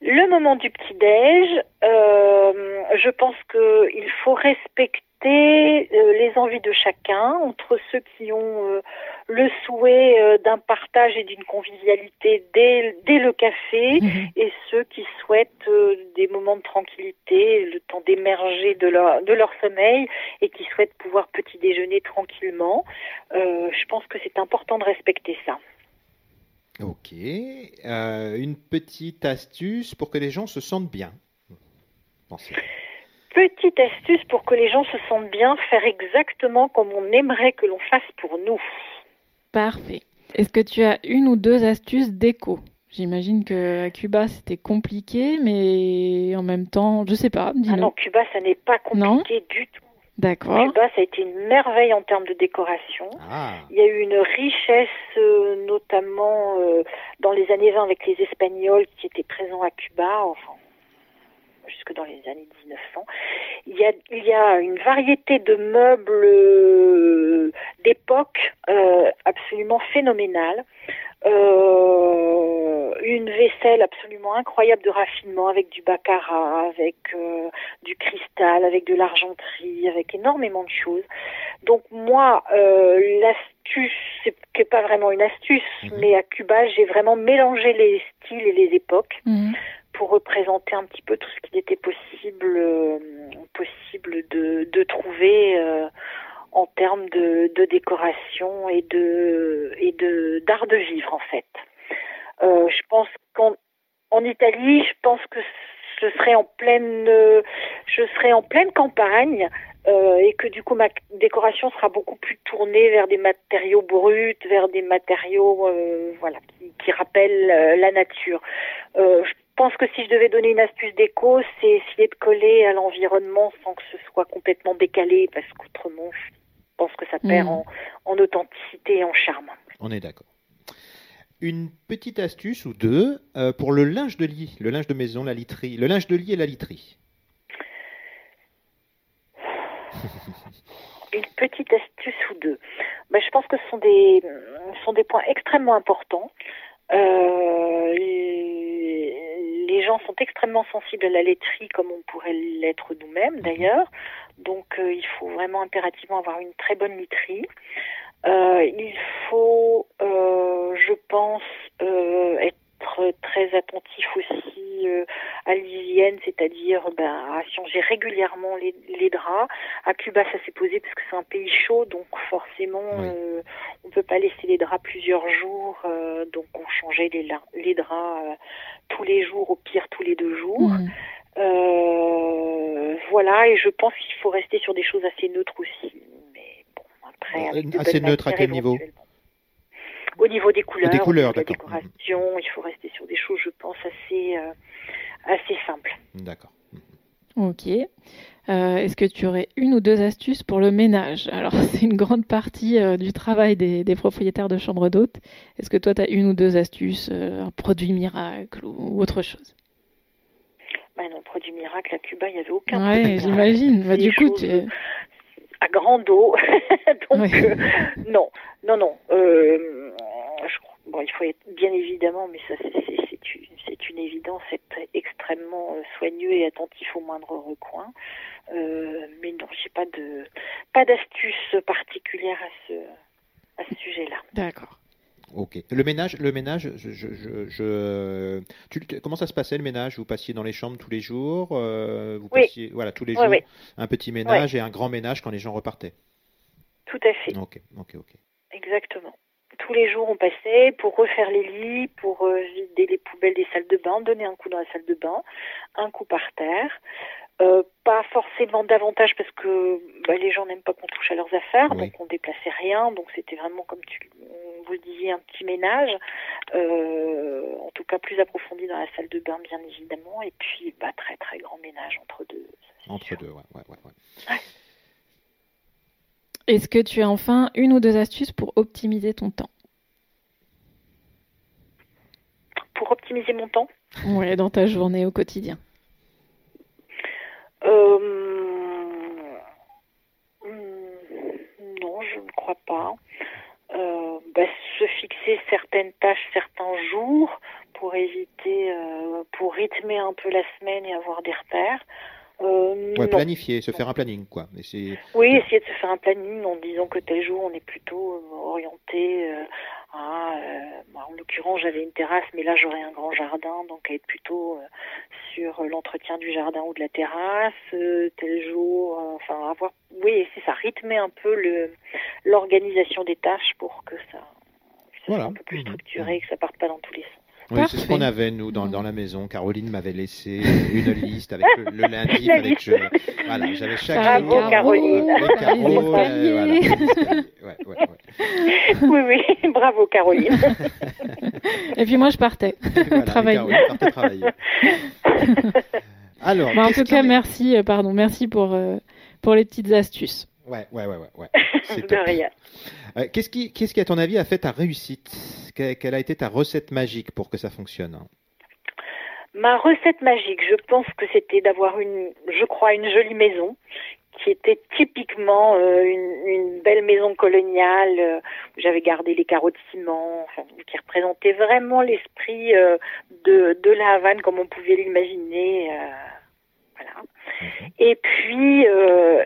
Le moment du petit-déj, euh, je pense qu'il faut respecter euh, les envies de chacun, entre ceux qui ont euh, le souhait euh, d'un partage et d'une convivialité dès, dès, le café mhm. et ceux qui souhaitent des moments de tranquillité, le temps d'émerger de leur, de leur sommeil et qui souhaitent pouvoir petit déjeuner tranquillement. je pense que c'est important de respecter ça. Ok. une petite astuce pour que les gens se sentent bien. Pensez petite astuce pour que les gens se sentent bien, faire exactement comme on aimerait que l'on fasse pour nous. Parfait. Est-ce que tu as une ou deux astuces déco J'imagine que à Cuba c'était compliqué, mais en même temps, je sais pas. Ah non, Cuba ça n'est pas compliqué du tout. D'accord. Cuba, ça a été une merveille en termes de décoration. Ah. Il y a eu une richesse, euh, notamment euh, dans les années 20 avec les Espagnols qui étaient présents à Cuba. Enfin, jusque dans les années 1900. Il y a, une variété de meubles euh, d'époque euh, absolument phénoménale. Euh, une vaisselle absolument incroyable de raffinement avec du baccarat, avec du cristal, avec de l'argenterie, avec énormément de choses. Donc moi, l'astuce, c'est pas vraiment une astuce, mhm. mais à Cuba, j'ai vraiment mélangé les styles et les époques. Mhm pour représenter un petit peu tout ce qu'il était possible, euh, possible de, de trouver euh, en termes de, décoration et de d'art de vivre en fait. Euh, je pense qu'en en Italie, je pense que je serais en pleine, je serais en pleine campagne euh, et que du coup ma décoration sera beaucoup plus tournée vers des matériaux bruts, vers des matériaux euh, voilà qui, rappellent euh, la nature. je pense que si je devais donner une astuce déco, c'est essayer de coller à l'environnement sans que ce soit complètement décalé, parce qu'autrement, pense que ça perd hmm. en, authenticité et en charme. On est d'accord. Une petite astuce ou deux euh, pour le linge de lit, le linge de maison, la literie, le linge de lit et la literie. Une petite astuce ou deux. Ben, je pense que ce sont des, sont des points extrêmement importants. Euh, les gens sont extrêmement sensibles à la laiterie comme on pourrait l'être nous-mêmes mhm. d'ailleurs. Donc euh, il faut vraiment impérativement avoir une très bonne literie. Euh, il faut, euh, je pense, être être très attentif aussi euh, à l'hygiène, c'est-à-dire ben, à changer régulièrement les, les, draps. À Cuba, ça s'est posé parce que c'est un pays chaud, donc forcément, euh, on peut pas laisser les draps plusieurs jours, euh, donc on changeait les, les draps tous les jours, au pire tous les deux jours. Mmh. voilà, et je pense qu'il faut rester sur des choses assez neutres aussi. Mais bon, après, assez neutre à quel niveau? Au niveau des couleurs, des couleurs, de la décoration, il faut rester sur des choses, je pense, assez, euh, assez simples. D'accord. Ok. Euh, est-ce que tu aurais une ou deux astuces pour le ménage? Alors, c'est une grande partie euh, du travail des, des, propriétaires de chambres d'hôtes. Est-ce que toi, tu as une ou deux astuces, un produit miracle ou, autre chose? Bah non, produit miracle à Cuba, il n'y avait aucun. Ouais, j'imagine. Bah, du coup, tu... à grand dos. Donc, non, non, non. Euh, bon, il faut être bien évidemment, mais ça c'est une, évidence, être extrêmement euh, soigneux et attentif au moindre recoin. Euh, mais non, j'ai pas de pas d'astuce particulière à ce à ce sujet-là. D'accord. Ok. Le ménage, le ménage, je, je, je, tu, comment ça se passait le ménage? Vous passiez dans les chambres tous les jours, vous passiez, voilà, tous les jours, un petit ménage et un grand ménage quand les gens repartaient? Tout à fait. Ok, ok, ok. Exactement. Tous les jours, on passait pour refaire les lits, pour euh, vider les poubelles des salles de bain, donner un coup dans la salle de bain, un coup par terre. Euh, pas forcément davantage parce que bah, les gens n'aiment pas qu'on touche à leurs affaires, donc on déplaçait rien. Donc c'était vraiment comme tu vous le disiez un petit ménage, euh, en tout cas plus approfondi dans la salle de bain bien évidemment, et puis bah, très très grand ménage entre deux. Entre deux, ouais, ouais, ouais. ouais. Est-ce que tu as enfin une ou deux astuces pour optimiser ton temps? Pour optimiser mon temps? Oui, dans ta journée au quotidien. Euh, non, je ne crois pas. Euh, bah, se fixer certaines tâches certains jours pour éviter, euh, pour rythmer un peu la semaine et avoir des repères. Euh, ouais, planifier, se faire un planning, quoi. Oui, essayer de se faire un planning en disant que tel jour on est plutôt euh, orienté euh, à. Bah, en l'occurrence, j'avais une terrasse, mais là j'aurais un grand jardin, donc être plutôt sur l'entretien du jardin ou de la terrasse. tel jour, enfin avoir. Oui, c'est ça, rythmer un peu le l'organisation des tâches pour que ça, soit un peu plus mmh. structuré, et que ça parte pas dans tous les sens. Oui, c'est ce qu'on avait, nous, dans, dans, la maison. Caroline m'avait laissé une liste avec le, le lundi. avec je, voilà, j'avais chaque Bravo, jour. Caroline. Euh, le carreau, euh, voilà, ouais, ouais, ouais. Oui, oui, bravo, Caroline. Et puis moi, je partais voilà, travailler. Caroline partait travailler. Alors, bah, en tout cas, merci, euh, pardon, merci pour, euh, pour les petites astuces. Ouais, ouais, ouais, ouais. ouais. de rien. Euh, qu'est-ce qui, qu'est-ce qui, à ton avis, a fait ta réussite? Quelle a été ta recette magique pour que ça fonctionne? Ma recette magique, je pense que c'était d'avoir une, je crois, une jolie maison qui était typiquement euh, une, une, belle maison coloniale euh, où j'avais gardé les carreaux de ciment, enfin, qui représentait vraiment l'esprit euh, de, de la Havane comme on pouvait l'imaginer. voilà. Mhm. Et puis,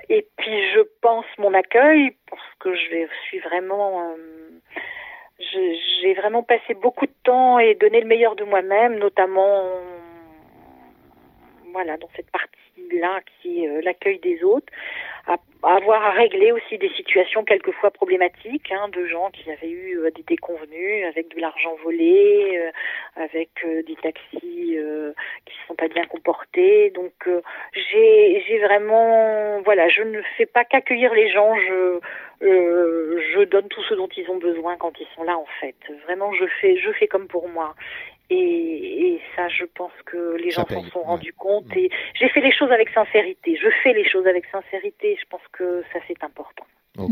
et puis, je pense mon accueil parce que je suis vraiment j'ai vraiment passé beaucoup de temps et donné le meilleur de moi-même, notamment voilà dans cette partie là qui est euh, l'accueil des autres, à, avoir à régler aussi des situations quelquefois problématiques hein, de gens qui avaient eu euh, des déconvenus avec de l'argent volé, euh, avec des taxis qui ne sont pas bien comportés. Donc j'ai j'ai vraiment voilà, je ne fais pas qu'accueillir les gens, je je donne tout ce dont ils ont besoin quand ils sont là en fait. Vraiment je fais je fais comme pour moi. Et, ça, je pense que les gens s'en sont rendus compte. Et j'ai fait les choses avec sincérité. Je fais les choses avec sincérité. Je pense que ça, c'est important.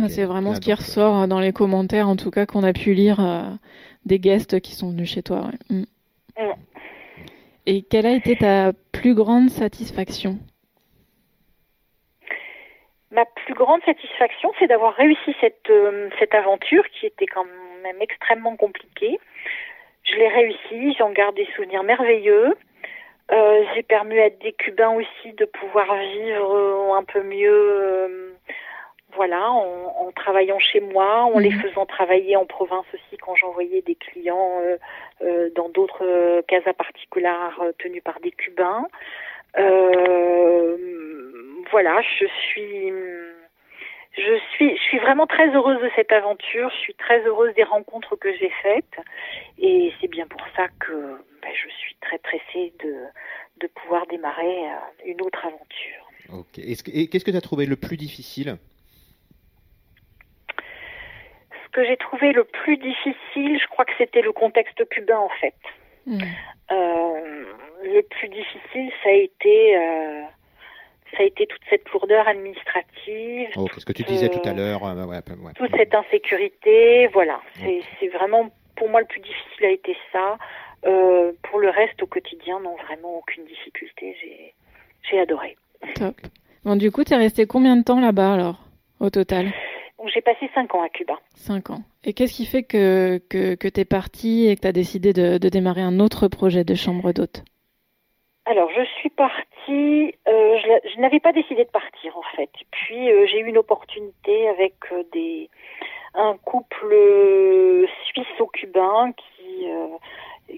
C'est vraiment ce qui ressort hein, dans les commentaires, en tout cas, qu'on a pu lire euh, des guests qui sont venus chez toi. Mm. Mm. Et quelle a été ta plus grande satisfaction? Ma plus grande satisfaction, c'est d'avoir réussi cette, euh, cette aventure qui était quand même extrêmement compliquée. Je l'ai réussi, j'en garde des souvenirs merveilleux. Euh, j'ai permis à des Cubains aussi de pouvoir vivre un peu mieux euh, voilà, en, travaillant chez moi, en les Mhm. faisant travailler en province aussi quand j'envoyais des clients euh, euh, dans d'autres euh, casas particulières euh, tenues par des Cubains. Euh, voilà, je suis, je suis, je suis vraiment très heureuse de cette aventure. Je suis très heureuse des rencontres que j'ai faites, et c'est bien pour ça que ben, je suis très pressée de de pouvoir démarrer euh, une autre aventure. Ok. Et qu'est-ce que tu as trouvé le plus difficile? Ce que j'ai trouvé le plus difficile, je crois que c'était le contexte cubain en fait. Mm. Euh, le plus difficile, ça a été, euh, ça a été toute cette lourdeur administrative, Oh, ce que tu disais tout à Euh, l'heure. euh, ouais, ouais. toute cette insécurité. Voilà, c'est vraiment pour moi le plus difficile a été ça. Euh, pour le reste, au quotidien, non, vraiment aucune difficulté. J'ai, adoré. Top. Bon, du coup, t'es resté combien de temps là-bas alors, au total? J'ai passé cinq ans à Cuba. Cinq ans. Et qu'est-ce qui fait que, que, que t'es parti et que t'as décidé de, de démarrer un autre projet de chambre d'hôte? Alors, je suis partie. euh, je, je n'avais pas décidé de partir en fait. Puis euh, j'ai eu une opportunité avec euh, des un couple suisse-cubain qui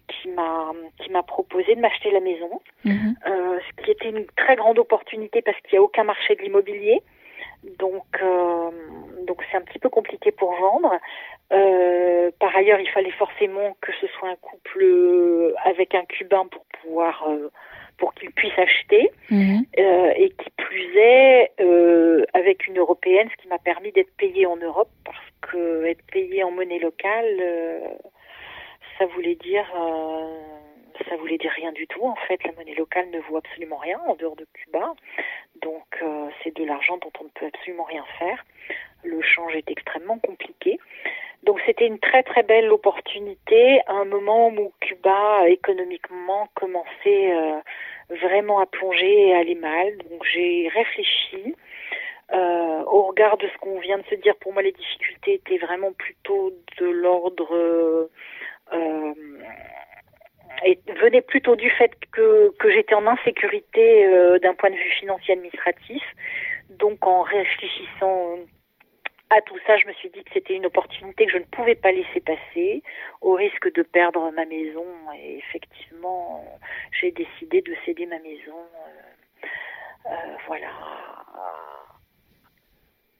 qui m'a qui m'a proposé de m'acheter la maison, Mhm. ce qui était une très grande opportunité parce qu'il n'y a aucun marché de l'immobilier. Donc euh, donc c'est un petit peu compliqué pour vendre. Euh, par ailleurs, il fallait forcément que ce soit un couple avec un Cubain pour pouvoir euh, pour qu'il puisse acheter Mhm. euh, et qui plus est euh, avec une européenne, ce qui m'a permis d'être payée en Europe parce que être payée en monnaie locale, euh, ça voulait dire ça voulait dire rien du tout. En fait, la monnaie locale ne vaut absolument rien en dehors de Cuba, donc c'est de l'argent dont on ne peut absolument rien faire. Le change est extrêmement compliqué. Donc c'était une très très belle opportunité à un moment où Cuba économiquement commençait euh, vraiment à plonger et à aller mal. Donc j'ai réfléchi. Euh, au regard de ce qu'on vient de se dire, pour moi les difficultés étaient vraiment plutôt de l'ordre euh, et venaient plutôt du fait que, que j'étais en insécurité euh, d'un point de vue financier administratif. Donc en réfléchissant à tout ça, je me suis dit que c'était une opportunité que je ne pouvais pas laisser passer au risque de perdre ma maison. Et effectivement, j'ai décidé de céder ma maison, euh, euh, voilà,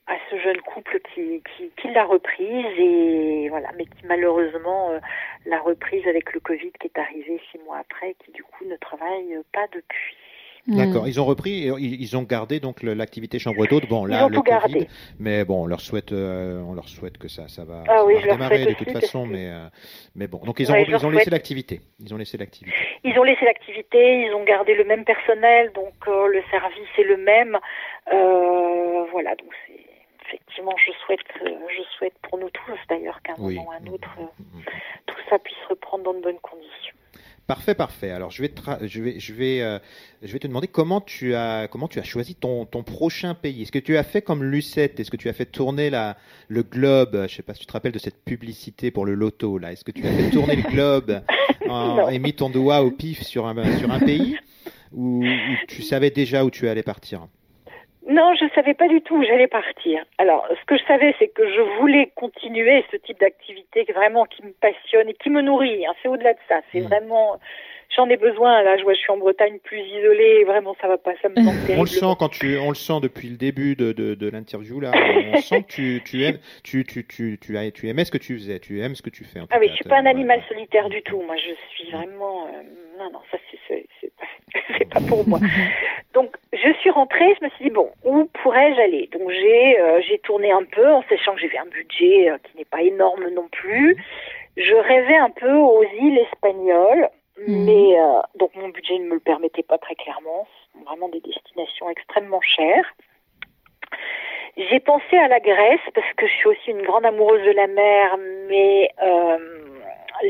à ce jeune couple qui, qui, l'a reprise et voilà, mais qui malheureusement euh, l'a reprise avec le Covid qui est arrivé six mois après, et qui du coup ne travaille pas depuis. D'accord, Mhm. ils ont repris, ils ont gardé donc l'activité chambre d'hôte. Bon, là, Ils ont le tout Covid, gardé. mais bon, on leur souhaite, euh, on leur souhaite que ça, ça va, Ah ça oui, va je leur redémarrer de toute façon, mais, euh, mais bon. Donc ils ont, Ouais, ils laissé l'activité. Ils ont laissé l'activité. Ils ont laissé l'activité, ils ont gardé le même personnel, donc euh, le service est le même. Voilà, donc c'est effectivement, je souhaite, je souhaite pour nous tous d'ailleurs qu'à un Oui. moment ou à un autre, euh, Mhm. tout ça puisse reprendre dans de bonnes conditions. Parfait, parfait. Alors je vais te, tra- je vais, je vais, euh, je vais te demander comment tu as, comment tu as choisi ton, ton prochain pays. Est-ce que tu as fait comme Lucette? Est-ce que tu as fait tourner la, le globe? Je sais pas si tu te rappelles de cette publicité pour le loto là. Est-ce que tu as fait tourner le globe en- et mis ton doigt au pif sur un, sur un pays? Ou tu savais déjà où tu allais partir? Non, je savais pas du tout où j'allais partir. Alors, ce que je savais, c'est que je voulais continuer ce type d'activité qui- vraiment qui me passionne et qui me nourrit. hein. C'est au-delà de ça. C'est Mm. vraiment, j'en ai besoin. Là, je vois, je suis en Bretagne plus isolée. et Vraiment, ça va pas, ça me manque On le sent quand tu, on le sent depuis le début de, de, de l'interview là. On sent que tu, tu aimes, tu, tu, tu, tu, as- tu aimais ce que tu faisais, tu aimes ce que tu fais. en Ah oui, je suis pas un ouais. animal solitaire du tout. Moi, je suis vraiment. euh, non, non, ça c'est c'est c'est pas, c'est pas pour moi. Donc, je suis rentrée. Je me suis dit bon, où pourrais-je aller? Donc, j'ai euh, j'ai tourné un peu en sachant que j'avais un budget euh, qui n'est pas énorme non plus. Je rêvais un peu aux îles espagnoles, Mhm. mais euh, donc mon budget ne me le permettait pas très clairement. Ce sont vraiment des destinations extrêmement chères. J'ai pensé à la Grèce parce que je suis aussi une grande amoureuse de la mer, mais euh,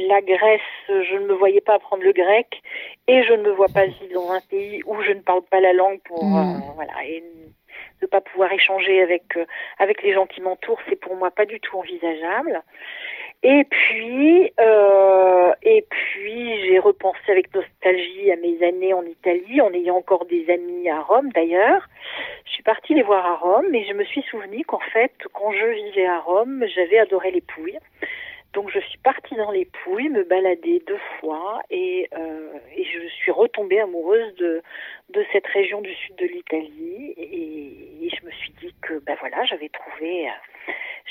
la Grèce, je ne me voyais pas apprendre le grec et je ne me vois pas vivre dans un pays où je ne parle pas la langue pour Mm. euh, voilà et ne pas pouvoir échanger avec euh, avec les gens qui m'entourent, c'est pour moi pas du tout envisageable. Et puis, euh, et puis, j'ai repensé avec nostalgie à mes années en Italie, en ayant encore des amis à Rome d'ailleurs. Je suis partie les voir à Rome et je me suis souvenu qu'en fait, quand je vivais à Rome, j'avais adoré les Pouilles. Donc je suis partie dans les Pouilles, me balader deux fois et, euh, et je suis retombée amoureuse de, de cette région du sud de l'Italie et, je me suis dit que ben voilà j'avais trouvé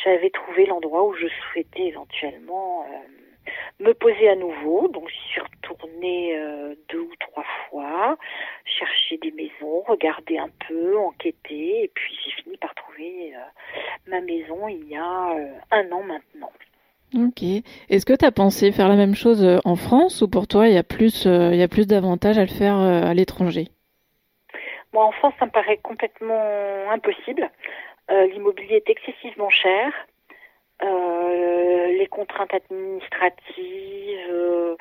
j'avais trouvé l'endroit où je souhaitais éventuellement euh, me poser à nouveau. Donc j'y suis retournée euh, deux ou trois fois, chercher des maisons, regarder un peu, enquêter, et puis j'ai fini par trouver euh, ma maison il y a un an maintenant. Ok. Est-ce que tu as pensé faire la même chose en France ou pour toi il y a plus, il y a plus d'avantages à le faire à l'étranger? Moi en France ça me paraît complètement impossible. Euh, l'immobilier est excessivement cher. Euh, les contraintes administratives, euh,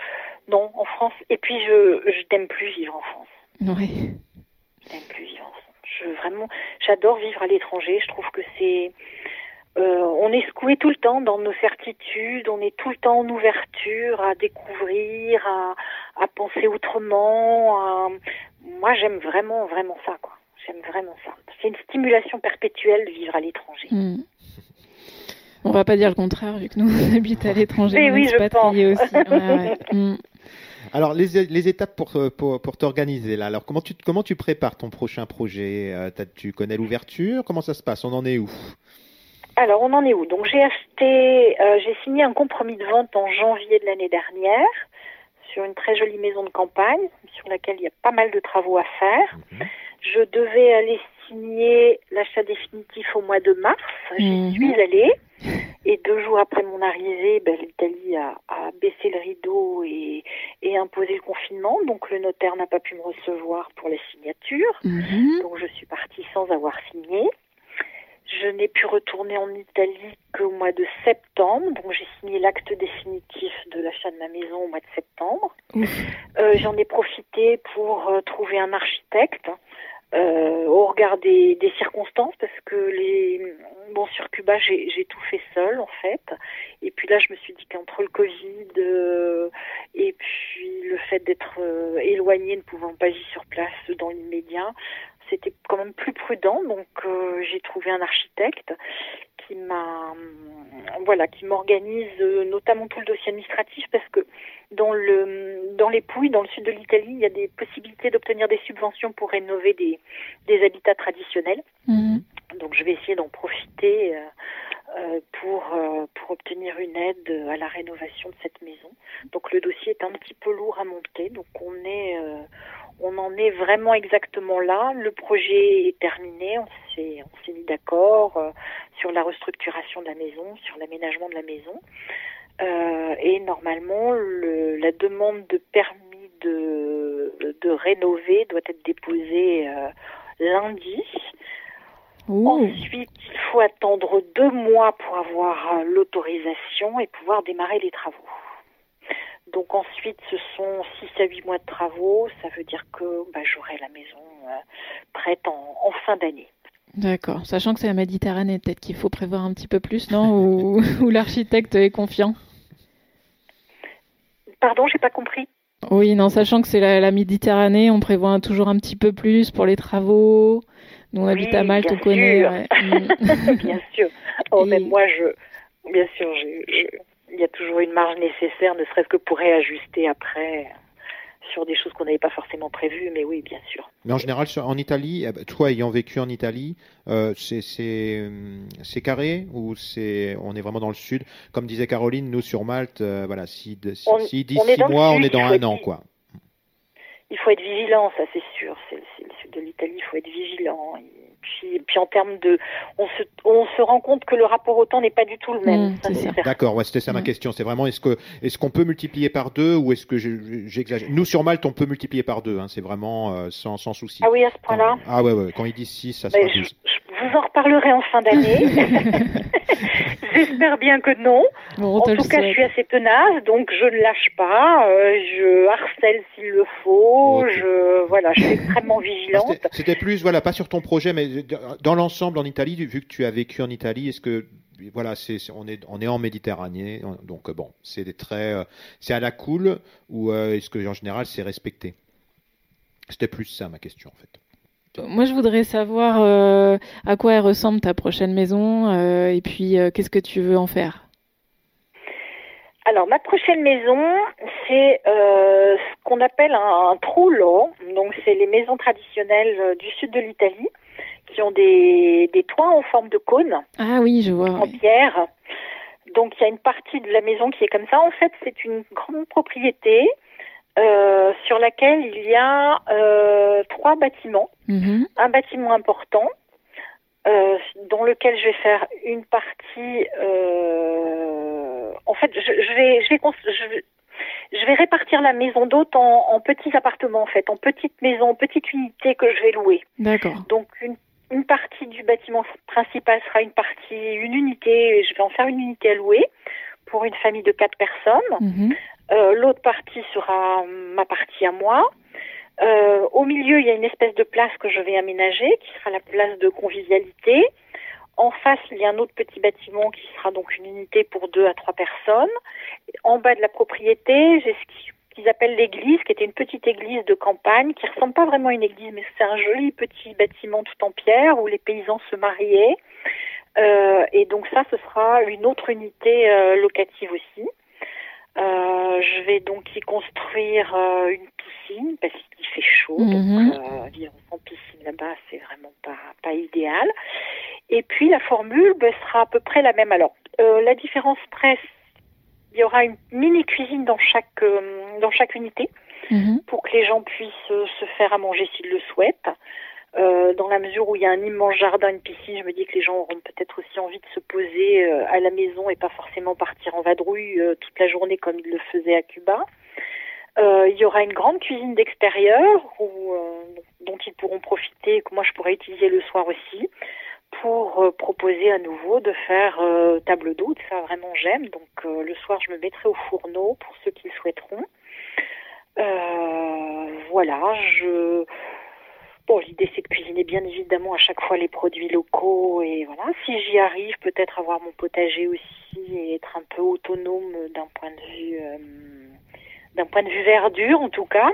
non, en France. Et puis je, je n'aime plus vivre en France. Oui. Je n'aime plus vivre en France. Je vraiment, j'adore vivre à l'étranger. Je trouve que c'est, on est secoué tout le temps dans nos certitudes. On est tout le temps en ouverture à découvrir, à, à penser autrement. Moi, j'aime vraiment, vraiment ça, quoi. J'aime vraiment ça. C'est une stimulation perpétuelle de vivre à l'étranger. Hmm. On va pas dire le contraire, vu que nous on habite à l'étranger. Mais oui, je pense. aussi. Hmm. Alors, les, les, étapes pour, pour, pour t'organiser, là. Alors, comment tu, comment tu prépares ton prochain projet euh, Tu connais l'ouverture Comment ça se passe On en est où? Alors, on en est où? Donc, j'ai acheté, euh, j'ai signé un compromis de vente en janvier de l'année dernière sur une très jolie maison de campagne sur laquelle il y a pas mal de travaux à faire. Mhm. Je devais aller signer l'achat définitif au mois de mars. J'y mhm. suis allée. Et deux jours après mon arrivée, ben, l'Italie a, baissé le rideau et, imposé le confinement. Donc le notaire n'a pas pu me recevoir pour la signature. Mhm. Donc je suis partie sans avoir signé. Je n'ai pu retourner en Italie qu'au mois de septembre. Donc j'ai signé l'acte définitif de l'achat de ma maison au mois de septembre. Euh, J'en ai profité pour euh, trouver un architecte euh, au regard des, des, circonstances parce que les bon sur Cuba j'ai tout fait seul en fait et puis là je me suis dit qu'entre le Covid euh, et puis le fait d'être euh, éloigné ne pouvant pas vivre sur place dans l'immédiat c'était quand même plus prudent donc euh, j'ai trouvé un architecte qui m'a voilà qui m'organise notamment tout le dossier administratif parce que dans le dans les Pouilles, dans le sud de l'Italie, il y a des possibilités d'obtenir des subventions pour rénover des, des habitats traditionnels. Mhm. Donc je vais essayer d'en profiter euh, euh, pour euh, pour obtenir une aide à la rénovation de cette maison. Donc le dossier est un petit peu lourd à monter, donc on est on en est vraiment exactement là. Le projet est terminé, on s'est on s'est mis d'accord sur la restructuration de la maison, sur l'aménagement de la maison. Euh, et normalement, le, la demande de permis de, de rénover doit être déposée euh, lundi. Ensuite, il faut attendre deux mois pour avoir euh, l'autorisation et pouvoir démarrer les travaux. Donc ensuite, ce sont six à huit mois de travaux. Ça veut dire que bah, j'aurai la maison prête en, en fin d'année. D'accord. Sachant que c'est la Méditerranée, peut-être qu'il faut prévoir un petit peu plus, non? Ou, ou l'architecte est confiant? Pardon, j'ai pas compris. Oui, non, sachant que c'est la, Méditerranée, on prévoit toujours un petit peu plus pour les travaux. Nous, on habite à Malte, on connaît. Mm. bien sûr. Oh, même moi, je, bien sûr, il y a toujours une marge nécessaire, ne serait-ce que pour réajuster après sur des choses qu'on n'avait pas forcément prévues, mais oui, bien sûr. Mais en général, en Italie, eh ben, toi ayant vécu en Italie, euh, euh, c'est carré ou c'est on est vraiment dans le sud? Comme disait Caroline, nous sur Malte, euh, voilà, si, si, si d'ici six mois, on est dans un an, quoi. Il faut être vigilant, ça c'est sûr. C'est le sud de l'Italie, il faut être vigilant puis, puis en termes de, on se, on se rend compte que le rapport au temps n'est pas du tout le même. Mmh, D'accord, ouais, c'était ça ma mmh. question. C'est vraiment est-ce que est-ce qu'on peut multiplier par deux ou est-ce que j'exagère? Nous sur Malte, on peut multiplier par deux. Hein, c'est vraiment euh, sans, sans souci. Ah oui, à ce point-là. Ah ouais, ouais, quand ils disent 6, ça je, je vous en reparlerai en fin d'année. J'espère bien que non. en tout cas, je suis assez tenace, donc je ne lâche pas. Euh, je harcèle s'il le faut. Je voilà, je suis extrêmement vigilante. C'était plus voilà, pas sur ton projet, mais dans l'ensemble en Italie, vu que tu as vécu en Italie, est-ce que voilà, c'est on est on est en Méditerranée, donc bon, c'est très euh, c'est à la cool ou euh, est-ce que en général c'est respecté? C'était plus ça ma question en fait. Moi, je voudrais savoir euh, à quoi elle ressemble ta prochaine maison euh, et puis euh, qu'est-ce que tu veux en faire? Alors, ma prochaine maison, c'est ce qu'on appelle un, un trullo. Donc, c'est les maisons traditionnelles du sud de l'Italie qui ont des, des, toits en forme de cône. Ah oui, je vois. En pierre. Donc, il y a une partie de la maison qui est comme ça. En fait, c'est une grande propriété euh, sur laquelle il y a euh, trois bâtiments. Mhm. Un bâtiment important, euh, dans lequel je vais faire une partie. En fait, je, je, vais, je, vais, je, je vais répartir la maison d'hôte en, en, petits appartements, en fait, en petites maisons, en petites unités que je vais louer. D'accord. Donc, une, une partie du bâtiment principal sera une partie, une unité, je vais en faire une unité à louer pour une famille de quatre personnes. Mhm. Euh, L'autre partie sera ma partie à moi. Euh, au milieu, il y a une espèce de place que je vais aménager, qui sera la place de convivialité. En face, il y a un autre petit bâtiment qui sera donc une unité pour deux à trois personnes. En bas de la propriété, j'ai ce qu'ils appellent l'église, qui était une petite église de campagne, qui ressemble pas vraiment à une église, mais c'est un joli petit bâtiment tout en pierre où les paysans se mariaient. Euh, et donc ça, ce sera une autre unité euh, locative aussi. Euh, je vais donc y construire euh, une piscine parce qu'il fait chaud, Mhm. donc euh, vivre sans piscine là-bas, c'est vraiment pas pas idéal. Et puis la formule ben, sera à peu près la même. Alors euh, la différence presse, il y aura une mini cuisine dans chaque euh, dans chaque unité Mhm. pour que les gens puissent se faire à manger s'ils le souhaitent. Euh, dans la mesure où il y a un immense jardin, une piscine, je me dis que les gens auront peut-être aussi envie de se poser euh, à la maison et pas forcément partir en vadrouille euh, toute la journée comme ils le faisaient à Cuba. Euh, il y aura une grande cuisine d'extérieur dont ils pourront profiter, et que moi je pourrais utiliser le soir aussi, pour proposer à nouveau de faire table d'hôte. Ça vraiment j'aime. Donc le soir je me mettrai au fourneau pour ceux qui le souhaiteront. Voilà, je L'idée c'est de cuisiner bien évidemment à chaque fois les produits locaux et voilà. Si j'y arrive, peut-être avoir mon potager aussi et être un peu autonome d'un point de vue euh, d'un point de vue verdure en tout cas.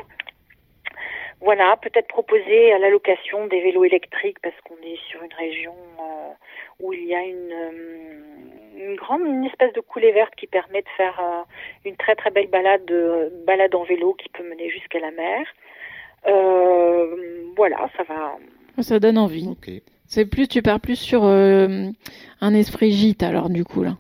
Voilà, peut-être proposer à la location des vélos électriques parce qu'on est sur une région euh, où il y a une, euh, grande espèce de coulée verte qui permet de faire une très très belle balade en vélo qui peut mener jusqu'à la mer. Euh, voilà, ça va. Ça donne envie. C'est plus, tu pars plus sur euh, un esprit gîte alors du coup là.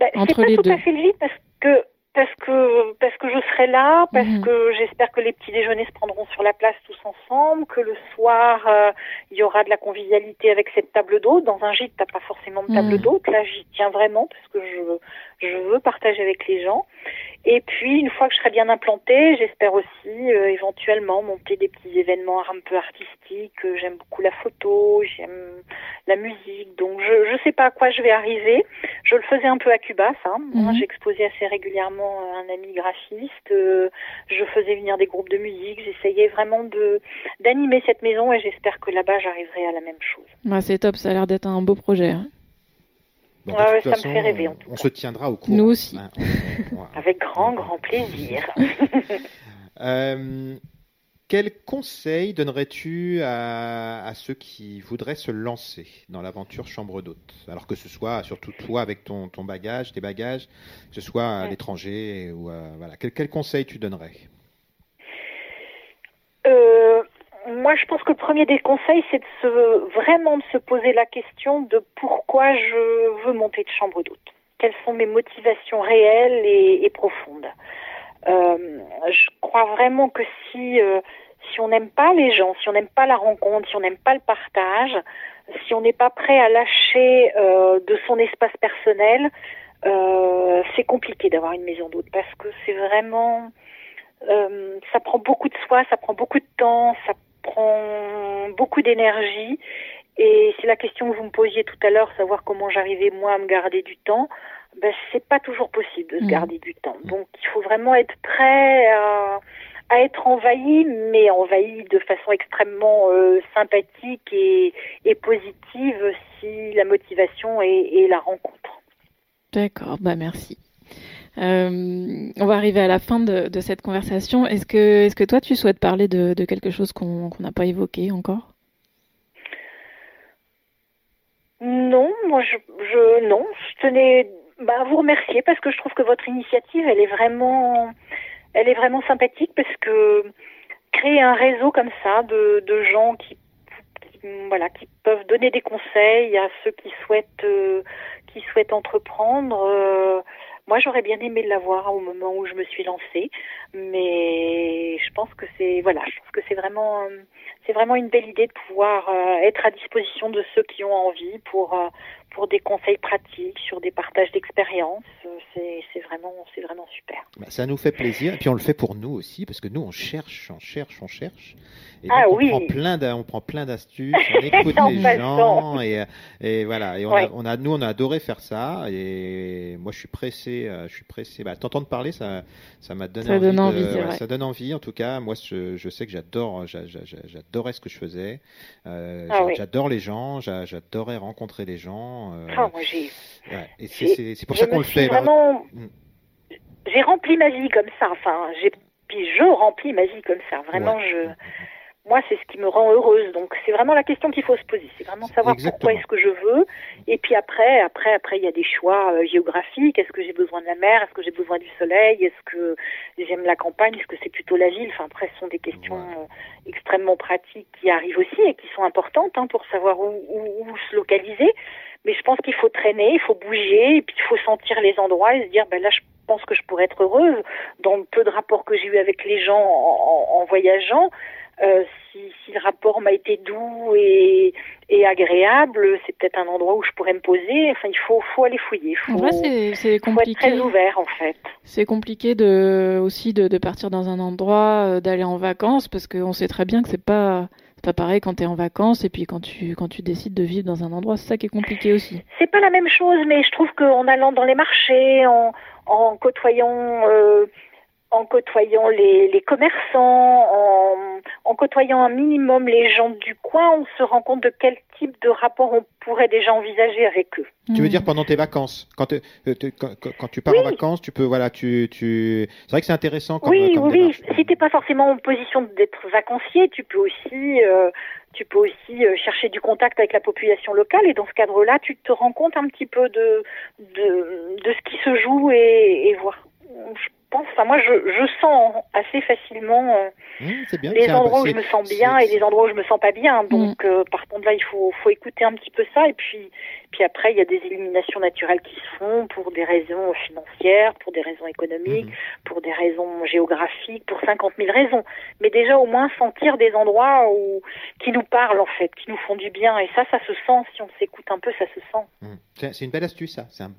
Bah, c'est Entre pas les tout deux. à fait le parce que parce que parce que je serai là, parce Mhm. que j'espère que les petits déjeuners se prendront sur la place tous ensemble, que le soir euh, il y aura de la convivialité avec cette table d'hôte. Dans un gîte, t'as pas forcément de table Mhm. d'hôte. Là, j'y tiens vraiment parce que je je veux partager avec les gens. Et puis une fois que je serai bien implantée, j'espère aussi euh, éventuellement monter des petits événements un peu artistiques. Euh, J'aime beaucoup la photo, j'aime la musique, donc je je sais pas à quoi je vais arriver. Je le faisais un peu à Cuba, ça. Moi, Mhm. J'exposais assez régulièrement un ami graphiste. euh, je faisais venir des groupes de musique. J'essayais vraiment de d'animer cette maison et j'espère que là-bas j'arriverai à la même chose. Bah, c'est top, ça a l'air d'être un beau projet. hein. Bon, de Ouais, toute ça me fait rêver, en tout on cas. se tiendra au courant. Nous aussi. Hein, on- on- Avec grand grand plaisir. Euh, quel conseil donnerais-tu à, à ceux qui voudraient se lancer dans l'aventure chambre d'hôte? Alors que ce soit surtout toi avec ton, ton bagage, tes bagages, que ce soit à l'étranger ou euh, voilà. Quel, quel conseil tu donnerais? Euh, moi, je pense que le premier des conseils, c'est de se, vraiment de se poser la question de pourquoi je veux monter de chambre d'hôte. Quelles sont mes motivations réelles et, profondes? Euh, je crois vraiment que si euh, si on n'aime pas les gens, si on n'aime pas la rencontre, si on n'aime pas le partage, si on n'est pas prêt à lâcher euh, de son espace personnel, c'est compliqué d'avoir une maison d'hôte parce que c'est vraiment ça prend beaucoup de soi, ça prend beaucoup de temps, ça prend beaucoup d'énergie. Et c'est la question que vous me posiez tout à l'heure, savoir comment j'arrivais moi à me garder du temps. Ben, c'est pas toujours possible de se Mhm. garder du temps. Donc il faut vraiment être prêt à, à être envahi, mais envahi de façon extrêmement euh, sympathique et, et positive si la motivation est, est la rencontre. D'accord, bah merci. On va arriver à la fin de, cette conversation. Est-ce que, est que toi, tu souhaites parler de, quelque chose qu'on n'a pas évoqué encore? Non, moi, je, non, je tenais bah, à vous remercier parce que je trouve que votre initiative, elle est vraiment, elle est vraiment sympathique parce que créer un réseau comme ça de, de gens qui voilà, qui peuvent donner des conseils à ceux qui souhaitent, euh, qui souhaitent entreprendre. Euh, moi, j'aurais bien aimé l'avoir au moment où je me suis lancée, mais je pense que c'est voilà, je pense que c'est vraiment, c'est vraiment une belle idée de pouvoir euh, être à disposition de ceux qui ont envie pour pour des conseils pratiques, sur des partages d'expériences. C'est vraiment, c'est vraiment super. Bah, ça nous fait plaisir, et puis on le fait pour nous aussi, parce que nous, on cherche, on cherche, on cherche. Et ah on oui. Prend plein on prend plein d'astuces, on écoute les gens, et, et, voilà. Et on, a, on, a, nous, on a adoré faire ça, et moi, je suis pressé, euh, je suis pressé. Bah, t'entendre parler, ça, ça m'a donné ça envie. Donne envie ça donne envie, en tout cas. Moi, je, je sais que j'adore, j'adorais ce que je faisais. Euh, ah j'adore les gens, j'adorais rencontrer les gens. Euh, ah, moi, j'ai. Ouais, et c'est pour ça qu'on le fait. Vraiment... Mm. J'ai rempli ma vie comme ça. Enfin, j'ai puis je remplis ma vie comme ça. Vraiment, je moi, c'est ce qui me rend heureuse. Donc, c'est vraiment la question qu'il faut se poser. C'est vraiment savoir pourquoi est-ce que je veux. Et puis après, après, après, il y a des choix euh, géographiques. Est-ce que j'ai besoin de la mer? Est-ce que j'ai besoin du soleil? Est-ce que j'aime la campagne? Est-ce que c'est plutôt la ville? Enfin, après, ce sont des questions euh, extrêmement pratiques qui arrivent aussi et qui sont importantes hein, pour savoir où, où, où, se localiser. Mais je pense qu'il faut traîner, il faut bouger, et puis il faut sentir les endroits et se dire, ben là, je pense que je pourrais être heureuse. Dans le peu de rapports que j'ai eu avec les gens en, en voyageant, euh, si, si, le rapport m'a été doux et, et agréable, c'est peut-être un endroit où je pourrais me poser. Enfin, il faut, faut aller fouiller. Faut, c'est compliqué. Faut être très ouvert, en fait. C'est compliqué de, aussi de, de, partir dans un endroit, euh, d'aller en vacances, parce qu'on sait très bien que c'est pas pas pareil quand tu es en vacances et puis quand tu quand tu décides de vivre dans un endroit, c'est ça qui est compliqué aussi. C'est pas la même chose, mais je trouve qu'en allant dans les marchés, en, en côtoyant euh, en côtoyant les, les commerçants, en, en, côtoyant un minimum les gens du coin, on se rend compte de quel type de rapport on pourrait déjà envisager avec eux. Tu veux dire pendant tes vacances quand, euh, quand, quand, tu pars en vacances, tu peux voilà, tu, tu... c'est vrai que c'est intéressant. Comme, oui, comme oui. Si t'es pas forcément en position d'être vacancier, tu peux aussi, euh, tu peux aussi euh, chercher du contact avec la population locale et dans ce cadre-là, tu te rends compte un petit peu de de, de ce qui se joue et, et voir enfin moi je, je sens assez facilement euh, mmh, les endroits où je me sens bien et les endroits où je me sens pas bien. Donc mmh. euh, par contre là il faut, faut écouter un petit peu ça et puis puis après il y a des éliminations naturelles qui se font pour des raisons financières, pour des raisons économiques, mmh. pour des raisons géographiques, pour 50 000 raisons. Mais déjà au moins sentir des endroits où qui nous parlent en fait, qui nous font du bien et ça ça se sent si on s'écoute un peu ça se sent. C'est une belle astuce ça, c'est un,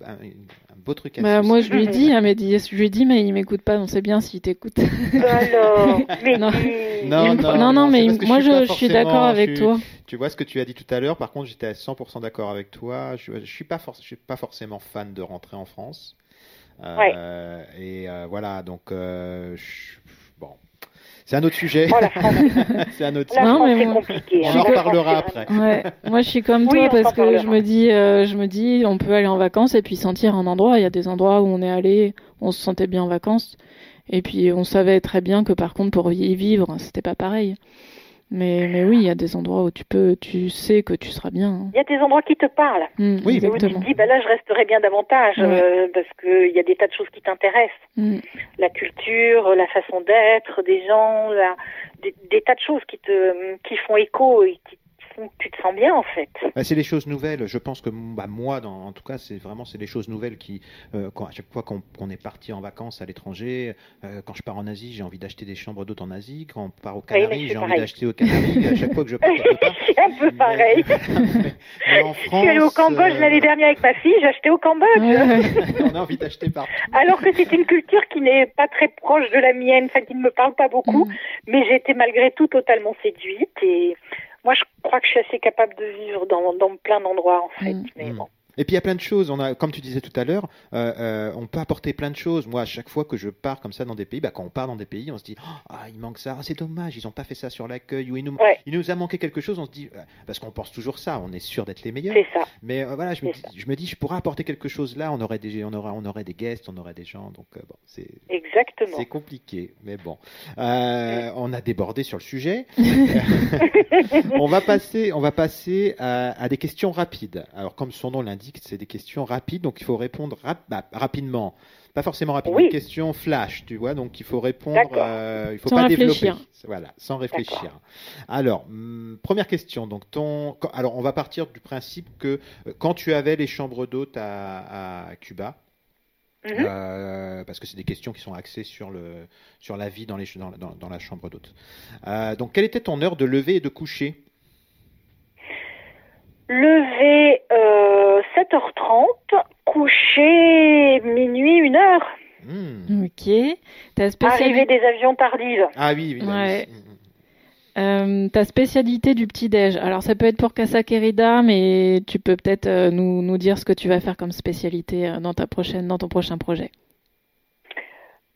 beau truc. Bah, moi je lui dit, hein, mais je lui dit mais il m'écoute pas, on sait bien s'il t'écoute. Alors, mais non. Non, non, non, mais moi je, suis d'accord avec toi. Tu vois ce que tu as dit tout à l'heure, par contre j'étais à 100% d'accord avec toi. Je, je suis pas je suis pas forcément fan de rentrer en France. Euh, Et euh, voilà, donc euh, bon. C'est un autre sujet. c'est un autre sujet. Non, mais compliqué. On en reparlera après. Ouais. Moi, je suis comme toi parce que je me dis, euh, je me dis, on peut aller en vacances et puis sentir un endroit. Il y a des endroits où on est allé, on se sentait bien en vacances. Et puis, on savait très bien que par contre, pour y vivre, c'était pas pareil. Mais, mais oui, il y a des endroits où tu peux, tu sais que tu seras bien. Hein. Il y a des endroits qui te parlent. Mmh, oui, exactement. Où tu te dis, bah là, je resterai bien davantage euh, parce qu'il y a des tas de choses qui t'intéressent. Mmh. La culture, la façon d'être des gens, la, des, des, tas de choses qui te, qui font écho et qui tu te sens bien en fait. Bah, c'est les choses nouvelles. Je pense que bah, moi, dans, en tout cas, c'est vraiment c'est les choses nouvelles qui, euh, quand, à chaque fois qu'on est parti en vacances à l'étranger, euh, quand je pars en Asie, j'ai envie d'acheter des chambres d'hôtes en Asie. Quand on part aux Canaries, j'ai envie d'acheter aux Canaries. à chaque fois que je pars, c'est un peu pareil. Mais, en France, je suis allée au Cambodge euh, l'année dernière avec ma fille, j'ai acheté au Cambodge. on a envie d'acheter partout. Alors que c'est une culture qui n'est pas très proche de la mienne, enfin qui ne me parle pas beaucoup, mm. mais j'ai été malgré tout totalement séduite et moi, je crois que je suis assez capable de vivre dans, dans plein d'endroits, en fait. Mm. Mais mm. bon. Et puis il y a plein de choses. On a, comme tu disais tout à l'heure, euh, euh, on peut apporter plein de choses. Moi, à chaque fois que je pars comme ça dans des pays, bah, quand on part dans des pays, on se dit ah il manque ça, ah, c'est dommage, ils n'ont pas fait ça sur l'accueil ou il nous, il nous a manqué quelque chose. On se dit parce qu'on pense toujours ça, on est sûr d'être les meilleurs. C'est ça. Mais voilà, je me, dis, je me, dis, je pourrais apporter quelque chose là. On aurait des, on aurait, on aurait des guests, on aurait des gens. Donc bon, c'est exactement. C'est compliqué, mais bon, on a débordé sur le sujet. on va passer, on va passer à, à des questions rapides. Alors comme son nom l'indique c'est des questions rapides, donc il faut répondre bah, rapidement. Pas forcément rapidement, une question flash, tu vois, donc il faut répondre, euh, il faut sans pas réfléchir. développer. Voilà, sans réfléchir. Alors, hmm, première question, donc ton, alors on va partir du principe que euh, quand tu avais les chambres d'hôtes à, Cuba, mhm. euh, parce que c'est des questions qui sont axées sur, le, sur la vie dans, les, dans, dans la chambre d'hôte. donc, quelle était ton heure de lever et de coucher Lever euh, 7h30, coucher minuit, 1h. Hmm. Ok. Ta Arrivée des avions tardives. Ah oui, oui. Ouais. Euh, ta spécialité du petit-déj. Alors, ça peut être pour Casa Querida, mais tu peux peut-être euh, nous, nous, dire ce que tu vas faire comme spécialité euh, dans, ta prochaine, dans ton prochain projet.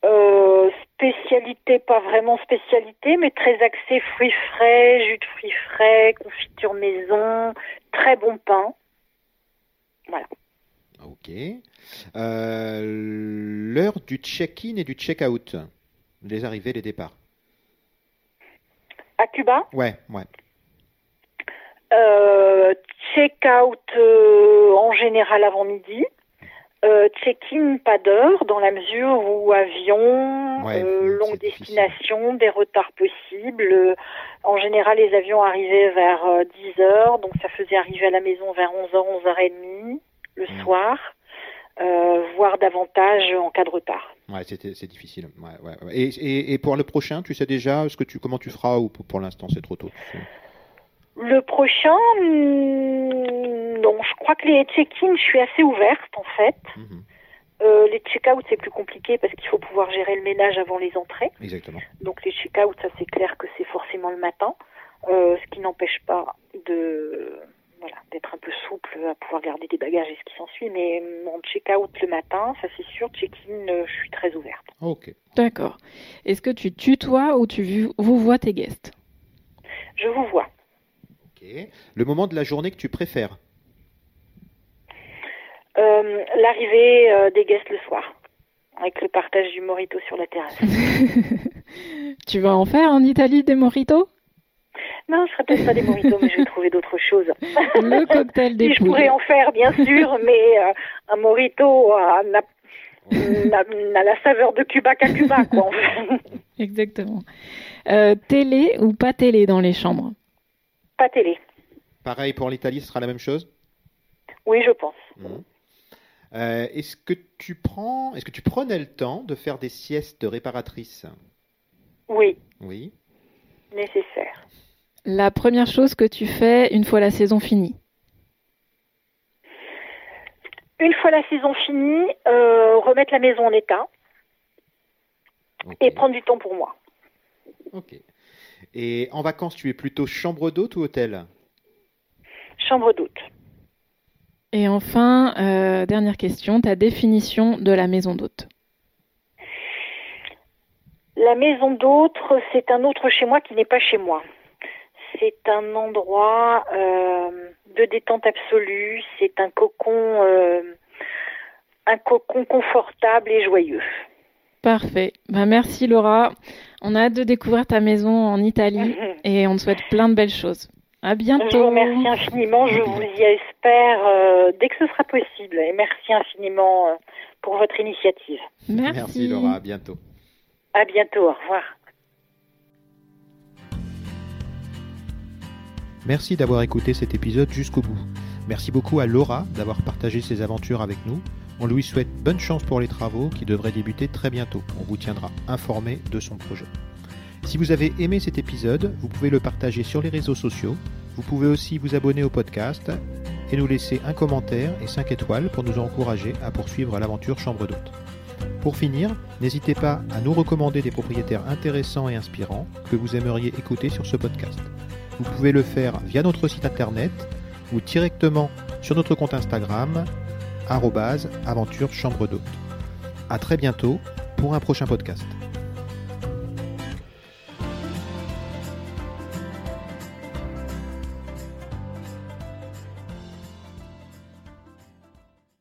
Euh, spécialité, pas vraiment spécialité, mais très axé fruits frais, jus de fruits frais, confiture maison, très bon pain. Voilà. Ok. Euh, l'heure du check-in et du check-out, les arrivées, les départs. À Cuba? Ouais, ouais. Euh, check-out en général avant midi. Euh, check-in pas d'heure dans la mesure où avion, euh, longue destination, des retards possibles. Euh, en général, les avions arrivaient vers 10 heures, donc ça faisait arriver à la maison vers 11h, 11h30 le mmh. soir, voire davantage en cas de retard. Ouais, c'est difficile. Ouais, ouais, et, et, et, pour le prochain, tu sais déjà ce que tu, comment tu feras ou pour, l'instant c'est trop tôt le prochain, hmm, non, je crois que les check-in, je suis assez ouverte en fait. Mhm. Euh, les check-out, c'est plus compliqué parce qu'il faut pouvoir gérer le ménage avant les entrées. Exactement. Donc les check-out, ça c'est clair que c'est forcément le matin, euh, ce qui n'empêche pas de voilà, d'être un peu souple à pouvoir garder des bagages et ce qui s'ensuit. Mais mon check-out le matin, ça c'est sûr. Check-in, euh, je suis très ouverte. Ok. D'accord. Est-ce que tu tutoies ou tu vous vois tes guests? Je vous vois. Le moment de la journée que tu préfères euh, L'arrivée euh, des guests le soir, avec le partage du morito sur la terrasse. tu vas en faire en Italie des moritos? Non, ce ne serait peut-être pas des moritos, mais je vais trouver d'autres choses. Le cocktail des si Je pourrais en faire, bien sûr, mais euh, un morito n'a la saveur de Cuba qu'à Cuba, quoi. Exactement. télé ou pas télé dans les chambres? Pas télé. Pareil pour l'Italie, ce sera la même chose? Oui, je pense. Mmh. Euh, est-ce que tu prends, est-ce que tu prenais le temps de faire des siestes de réparatrice Oui. Oui. Nécessaire. La première chose que tu fais une fois la saison finie? Une fois la saison finie, euh, remettre la maison en état et prendre du temps pour moi. Ok. Et en vacances, tu es plutôt chambre d'hôte ou hôtel? Chambre d'hôte. Et enfin, euh, dernière question, ta définition de la maison d'hôte? La maison d'hôte, c'est un autre chez moi qui n'est pas chez moi. C'est un endroit euh, de détente absolue, c'est un cocon, euh, un cocon confortable et joyeux. Parfait. Ben, merci Laura. On a hâte de découvrir ta maison en Italie et on te souhaite plein de belles choses. À bientôt. Je vous remercie infiniment. Je vous y espère euh, dès que ce sera possible. Et merci infiniment euh, pour votre initiative. Merci. Merci Laura. À bientôt. À bientôt. Au revoir. Merci d'avoir écouté cet épisode jusqu'au bout. Merci beaucoup à Laura d'avoir partagé ses aventures avec nous. On lui souhaite bonne chance pour les travaux qui devraient débuter très bientôt. On vous tiendra informé de son projet. Si vous avez aimé cet épisode, vous pouvez le partager sur les réseaux sociaux. Vous pouvez aussi vous abonner au podcast et nous laisser un commentaire et 5 étoiles pour nous encourager à poursuivre l'aventure Chambre d'hôte. Pour finir, n'hésitez pas à nous recommander des propriétaires intéressants et inspirants que vous aimeriez écouter sur ce podcast. Vous pouvez le faire via notre site internet ou directement sur notre compte Instagram, aventure chambre d'hôte. À très bientôt pour un prochain podcast.